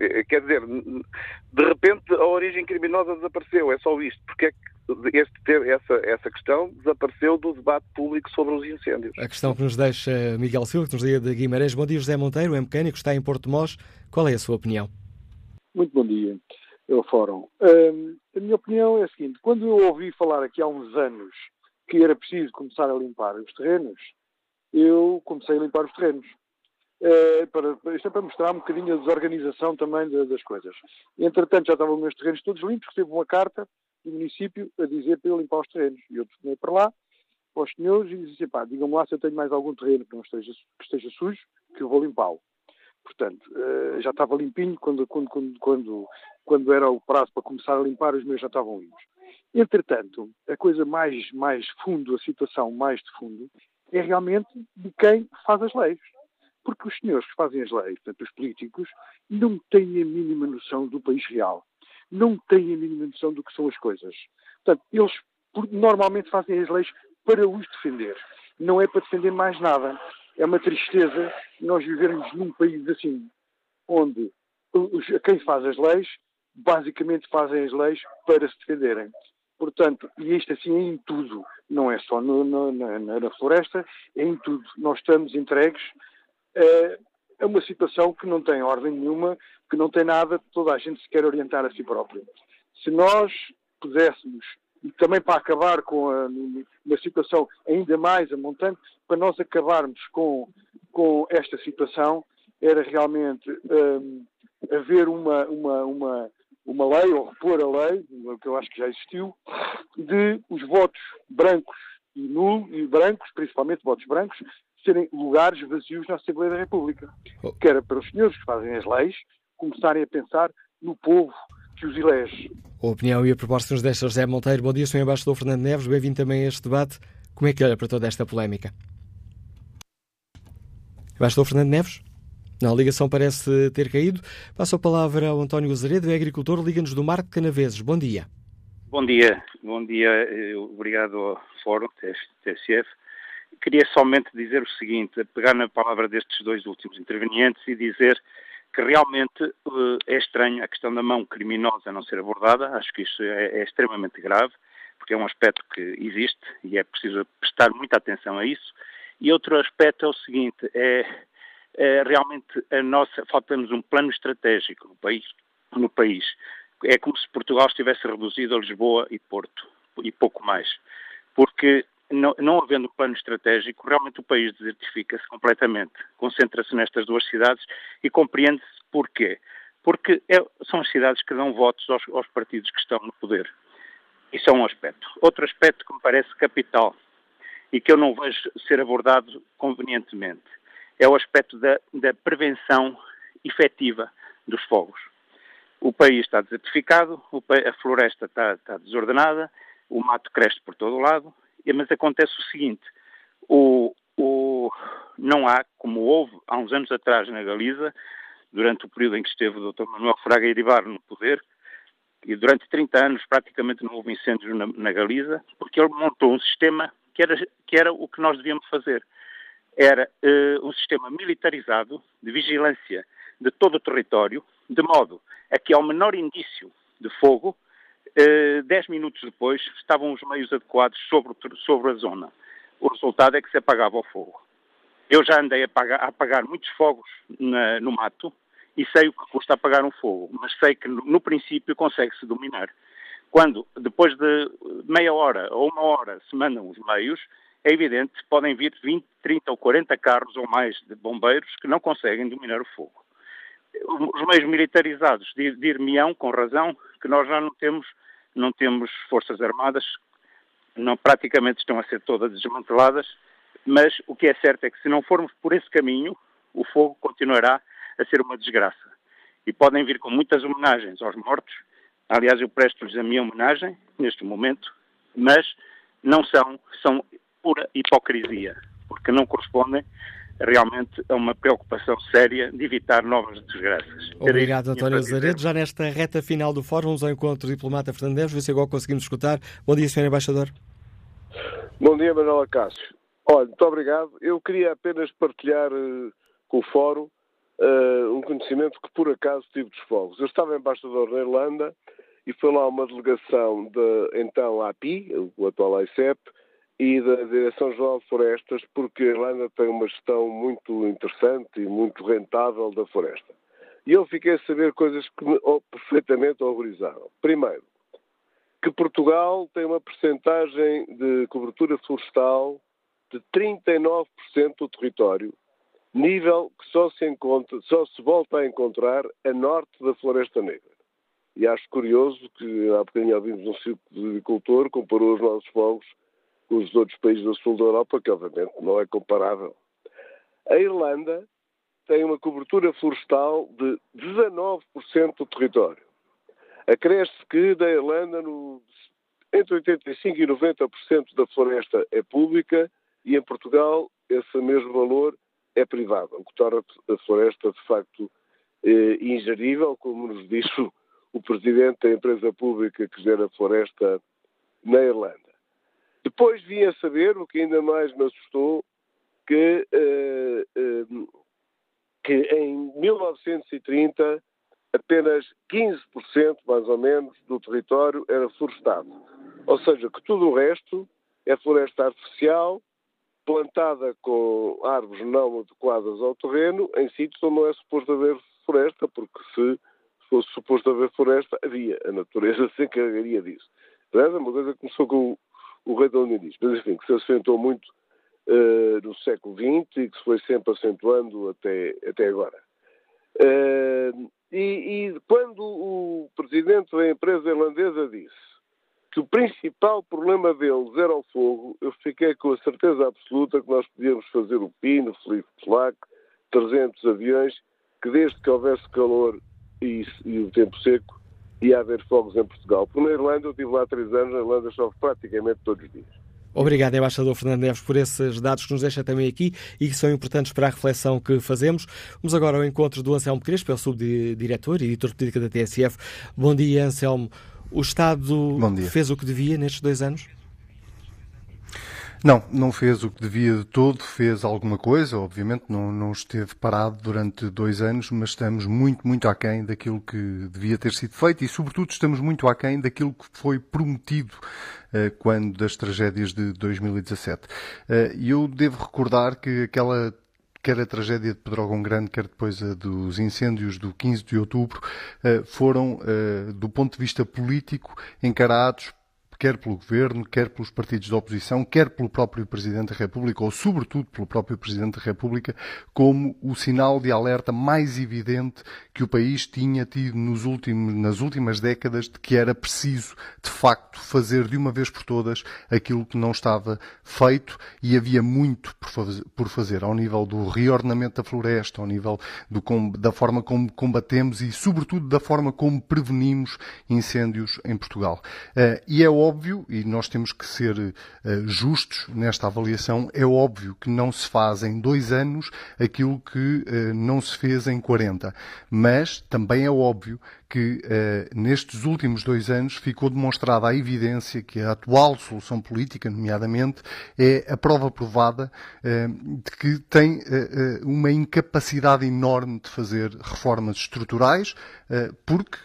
Eh, quer dizer, de repente a origem criminosa desapareceu, é só isto. Porque é que este, essa, essa questão desapareceu do debate público sobre os incêndios. A questão que nos deixa Miguel Silva, que nos liga de Guimarães. Bom dia, José Monteiro, é mecânico, está em Porto Mós. Qual é a sua opinião? Muito bom dia, eu Fórum. Um, a minha opinião é a seguinte: quando eu ouvi falar aqui há uns anos que era preciso começar a limpar os terrenos, eu comecei a limpar os terrenos. É, para, isto é para mostrar um bocadinho a desorganização também das coisas. Entretanto, já estavam meus terrenos todos limpos, recebo uma carta do município a dizer para eu limpar os terrenos. E eu telefonei para lá, para os senhores, e disse, pá, digam-me lá se eu tenho mais algum terreno que não esteja, que esteja sujo, que eu vou limpá-lo. Portanto, eh, já estava limpinho quando, quando, quando, quando, quando era o prazo para começar a limpar, os meus já estavam limpos. Entretanto, a coisa mais, mais fundo, a situação mais de fundo, é realmente de quem faz as leis. Porque os senhores que fazem as leis, portanto, os políticos, não têm a mínima noção do país real. Não têm a mínima noção do que são as coisas. Portanto, eles normalmente fazem as leis para os defender. Não é para defender mais nada. É uma tristeza nós vivermos num país assim, onde quem faz as leis, basicamente fazem as leis para se defenderem. Portanto, e isto assim é em tudo, não é só no, no, na, na, floresta, é em tudo. Nós estamos entregues é, é uma situação que não tem ordem nenhuma, que não tem nada, toda a gente se quer orientar a si próprio. Se nós pudéssemos, e também para acabar com a, uma situação ainda mais amontante, para nós acabarmos com, com esta situação, era realmente um, haver uma, uma, uma, uma lei, ou repor a lei, que eu acho que já existiu, de os votos brancos e nulos, e brancos, principalmente votos brancos, serem lugares vazios na Assembleia da República. Oh. Que era para os senhores que fazem as leis começarem a pensar no povo que os elege. A opinião e a proposta nos deixa José Monteiro. Bom dia, Sr. Embaixador Fernando Neves. Bem-vindo também a este debate. Como é que olha para toda esta polémica? Embaixador Fernando Neves? Não, a ligação parece ter caído. Passo a palavra ao António Azaredo, é agricultor, liga-nos do Mar de Canaveses. Bom dia. Bom dia, bom dia. Obrigado ao Fórum TSF queria somente dizer o seguinte, pegar na palavra destes dois últimos intervenientes e dizer que realmente uh, é estranho a questão da mão criminosa não ser abordada, acho que isso é, é, extremamente grave, porque é um aspecto que existe e é preciso prestar muita atenção a isso. E outro aspecto é o seguinte, é, é realmente a nossa, falta-nos um plano estratégico no país, no país. É como se Portugal estivesse reduzido a Lisboa e Porto, e pouco mais porque não, não havendo plano estratégico, realmente o país desertifica-se completamente. Concentra-se nestas duas cidades e compreende-se porquê. Porque é, são as cidades que dão votos aos, aos partidos que estão no poder. Isso é um aspecto. Outro aspecto que me parece capital e que eu não vejo ser abordado convenientemente é o aspecto da, da prevenção efetiva dos fogos. O país está desertificado, a floresta está, está desordenada, o mato cresce por todo o lado, mas acontece o seguinte: o, o, não há, como houve há uns anos atrás na Galiza, durante o período em que esteve o Dr. Manuel Fraga Iribar no poder, e durante 30 anos praticamente não houve incêndios na, na Galiza, porque ele montou um sistema que era, que era o que nós devíamos fazer. Era uh, um sistema militarizado de vigilância de todo o território, de modo a que ao menor indício de fogo, uh, dez minutos depois, estavam os meios adequados sobre, sobre a zona. O resultado é que se apagava o fogo. Eu já andei a, apagar, a apagar muitos fogos na, no mato e sei o que custa apagar um fogo, mas sei que no, no princípio consegue-se dominar. Quando, depois de meia hora ou uma hora, se mandam os meios, é evidente que podem vir 20, 30 ou 40 carros ou mais de bombeiros que não conseguem dominar o fogo. Os meios militarizados dir-me-ão, com razão, que nós já não temos, não temos forças armadas, não, praticamente estão a ser todas desmanteladas, mas o que é certo é que se não formos por esse caminho, o fogo continuará a ser uma desgraça. E podem vir com muitas homenagens aos mortos. Aliás, eu presto-lhes a minha homenagem neste momento, mas não são, são pura hipocrisia, porque não correspondem realmente a uma preocupação séria de evitar novas desgraças. Obrigado, António Zaredo. Já nesta reta final do fórum, vamos ao encontro do diplomata Fernandes, ver se agora conseguimos escutar. Bom dia, Sr. Embaixador. Bom dia, Manuela Cássio. Olha, muito obrigado. Eu queria apenas partilhar uh, com o fórum uh, um conhecimento que por acaso tive dos fogos. Eu estava embaixador na Irlanda e foi lá uma delegação da então API, o atual ICEP, e da Direção-Geral de Florestas, porque a Irlanda tem uma gestão muito interessante e muito rentável da floresta. E eu fiquei a saber coisas que me perfeitamente horrorizaram. Primeiro, que Portugal tem uma percentagem de cobertura florestal de 39% do território, nível que só se encontra, só se volta a encontrar a norte da Floresta Negra. E acho curioso que há bocadinho ouvimos um círculo de agricultor comparou os nossos fogos com os outros países do sul da Europa, que obviamente não é comparável. A Irlanda tem uma cobertura florestal de 19% do território. Acresce que da Irlanda no, entre 85% e 90% da floresta é pública e em Portugal esse mesmo valor é privada, o que torna a floresta de facto eh, ingerível, como nos disse o, presidente da empresa pública que gera floresta na Irlanda. Depois vim a saber, o que ainda mais me assustou, que, eh, eh, que em 1930 apenas 15%, mais ou menos, do território era florestado. Ou seja, que tudo o resto é floresta artificial, plantada com árvores não adequadas ao terreno, em sítios onde não é suposto haver floresta, porque se fosse suposto haver floresta, havia. A natureza se encarregaria disso. É uma coisa começou com o, o rei da Unionice, mas enfim, que se acentuou muito uh, no século XX e que se foi sempre acentuando até, até agora. Uh, e, e quando o presidente da empresa irlandesa disse que o principal problema deles era o fogo, eu fiquei com a certeza absoluta que nós podíamos fazer o Pino, Felipe Flac, 300 aviões, que desde que houvesse calor e, e, o tempo seco, ia haver fogos em Portugal. Porque na Irlanda, eu estive lá há três anos, na Irlanda chove praticamente todos os dias. Obrigado, embaixador Fernando Neves, por esses dados que nos deixa também aqui e que são importantes para a reflexão que fazemos. Vamos agora ao encontro do Anselmo Crespo, é o subdiretor e editor de política da TSF. Bom dia, Anselmo. O Estado fez o que devia nestes dois anos? Não, não fez o que devia de todo, fez alguma coisa, obviamente não, não esteve parado durante dois anos, mas estamos muito, muito aquém daquilo que devia ter sido feito e, sobretudo, estamos muito aquém daquilo que foi prometido uh, quando das tragédias de 2017. Uh, e eu devo recordar que aquela quer a tragédia de Pedrógão Grande, quer depois a dos incêndios do 15 de outubro, eh, foram, eh, do ponto de vista político, encarados quer pelo Governo, quer pelos partidos da oposição, quer pelo próprio Presidente da República, ou sobretudo pelo próprio Presidente da República, como o sinal de alerta mais evidente que o país tinha tido nos últimos, nas últimas décadas de que era preciso, de facto, fazer de uma vez por todas aquilo que não estava feito e havia muito por fazer ao nível do reordenamento da floresta, ao nível do, da forma como combatemos e, sobretudo, da forma como prevenimos incêndios em Portugal. Uh, e é e nós temos que ser uh, justos nesta avaliação, é óbvio que não se faz em dois anos aquilo que uh, não se fez em 40. Mas também é óbvio que eh, nestes últimos dois anos ficou demonstrada a evidência que a atual solução política, nomeadamente, é a prova provada eh, de que tem eh, uma incapacidade enorme de fazer reformas estruturais, porque,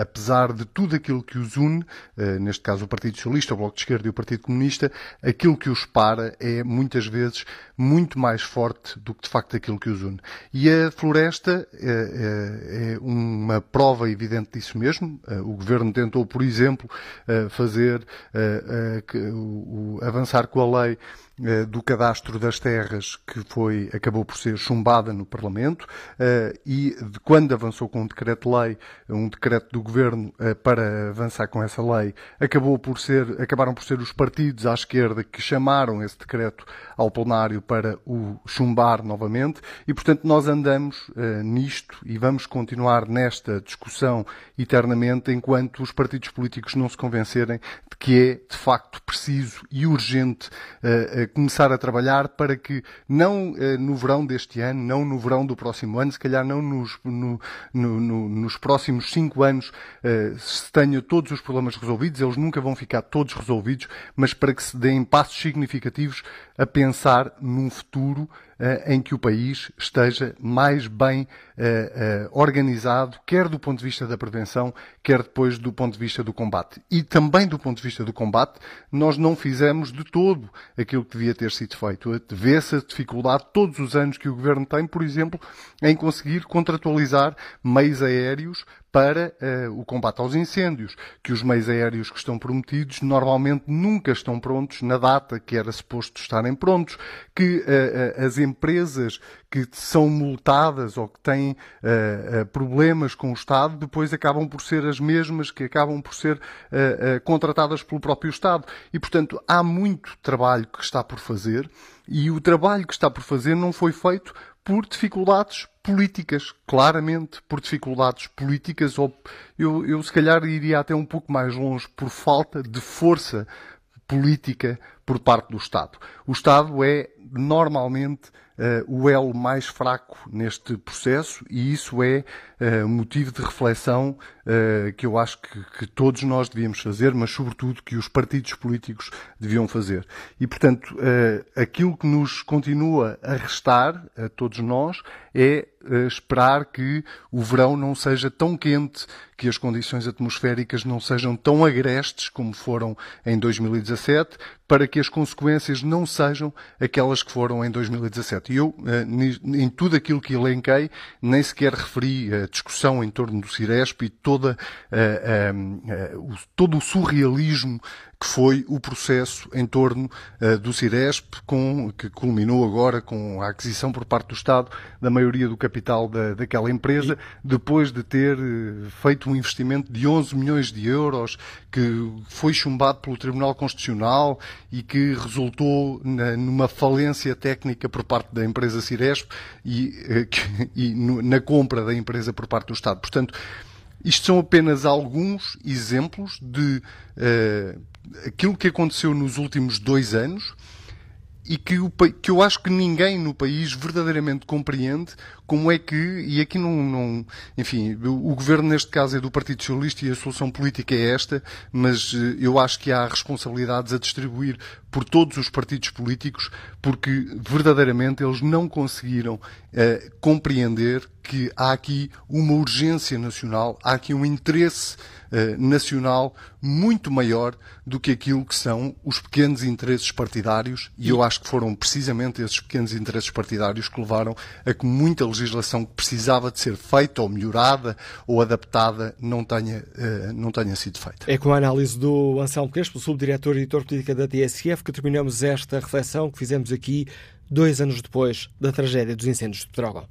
apesar de tudo aquilo que os une, neste caso o Partido Socialista, o Bloco de Esquerda e o Partido Comunista, aquilo que os para é muitas vezes muito mais forte do que de facto aquilo que os une. E a floresta é, uma prova evidente evidente disso mesmo. Eh, o Governo tentou, por exemplo, eh, fazer, eh, avançar com a lei do cadastro das terras que foi, acabou por ser chumbada no Parlamento eh, e de quando avançou com um decreto-lei, um decreto do Governo eh, para avançar com essa lei, acabou por ser, acabaram por ser os partidos à esquerda que chamaram esse decreto ao plenário para o chumbar novamente e, portanto, nós andamos nisto e vamos continuar nesta discussão eternamente enquanto os partidos políticos não se convencerem de que é, de facto, preciso e urgente começar a trabalhar para que não eh, no verão deste ano, não no verão do próximo ano, se calhar não nos, no, no, no, nos próximos cinco anos eh, se tenha todos os problemas resolvidos, eles nunca vão ficar todos resolvidos, mas para que se deem passos significativos a pensar num futuro em que o país esteja mais bem uh, uh, organizado, quer do ponto de vista da prevenção, quer depois do ponto de vista do combate. E também do ponto de vista do combate, nós não fizemos de todo aquilo que devia ter sido feito. Vê-se a dificuldade todos os anos que o Governo tem, por exemplo, em conseguir contratualizar meios aéreos para uh, o combate aos incêndios, que os meios aéreos que estão prometidos normalmente nunca estão prontos na data que era suposto estarem prontos, que uh, as empresas que são multadas ou que têm uh, problemas com o Estado depois acabam por ser as mesmas que acabam por ser contratadas pelo próprio Estado. E, portanto, há muito trabalho que está por fazer e o trabalho que está por fazer não foi feito por dificuldades políticas, claramente por dificuldades políticas, ou eu, eu se calhar iria até um pouco mais longe, por falta de força política por parte do Estado. O Estado é normalmente uh, o elo mais fraco neste processo e isso é uh, motivo de reflexão uh, que eu acho que, que, todos nós devíamos fazer, mas sobretudo que os partidos políticos deviam fazer. E, portanto, aquilo que nos continua a restar, a todos nós, é esperar que o verão não seja tão quente, que as condições atmosféricas não sejam tão agrestes como foram em 2017, para que as consequências não sejam aquelas que foram em 2017. E eu, em tudo aquilo que elenquei, nem sequer referi discussão em torno do Ciresp e toda, uh, uh, uh, todo o surrealismo que foi o processo em torno uh, do Ciresp, com, que culminou agora com a aquisição por parte do Estado da maioria do capital da, daquela empresa, depois de ter uh, feito um investimento de 11 milhões de euros, que foi chumbado pelo Tribunal Constitucional e que resultou na, numa falência técnica por parte da empresa Ciresp e, uh, que, e no, na compra da empresa por parte do Estado. Portanto, isto são apenas alguns exemplos de uh, aquilo que aconteceu nos últimos dois anos e que, o, que eu acho que ninguém no país verdadeiramente compreende como é que, e aqui não, não, enfim, o governo neste caso é do Partido Socialista e a solução política é esta, mas eh, eu acho que há responsabilidades a distribuir por todos os partidos políticos, porque verdadeiramente eles não conseguiram uh, compreender que há aqui uma urgência nacional, há aqui um interesse uh, nacional muito maior do que aquilo que são os pequenos interesses partidários, e eu acho que foram precisamente esses pequenos interesses partidários que levaram a que muita legislação que precisava de ser feita ou melhorada ou adaptada não tenha, uh, não tenha sido feita. É com a análise do Anselmo Crespo, subdiretor e editor política da TSF, que terminamos esta reflexão que fizemos aqui dois anos depois da tragédia dos incêndios de Pedrógão.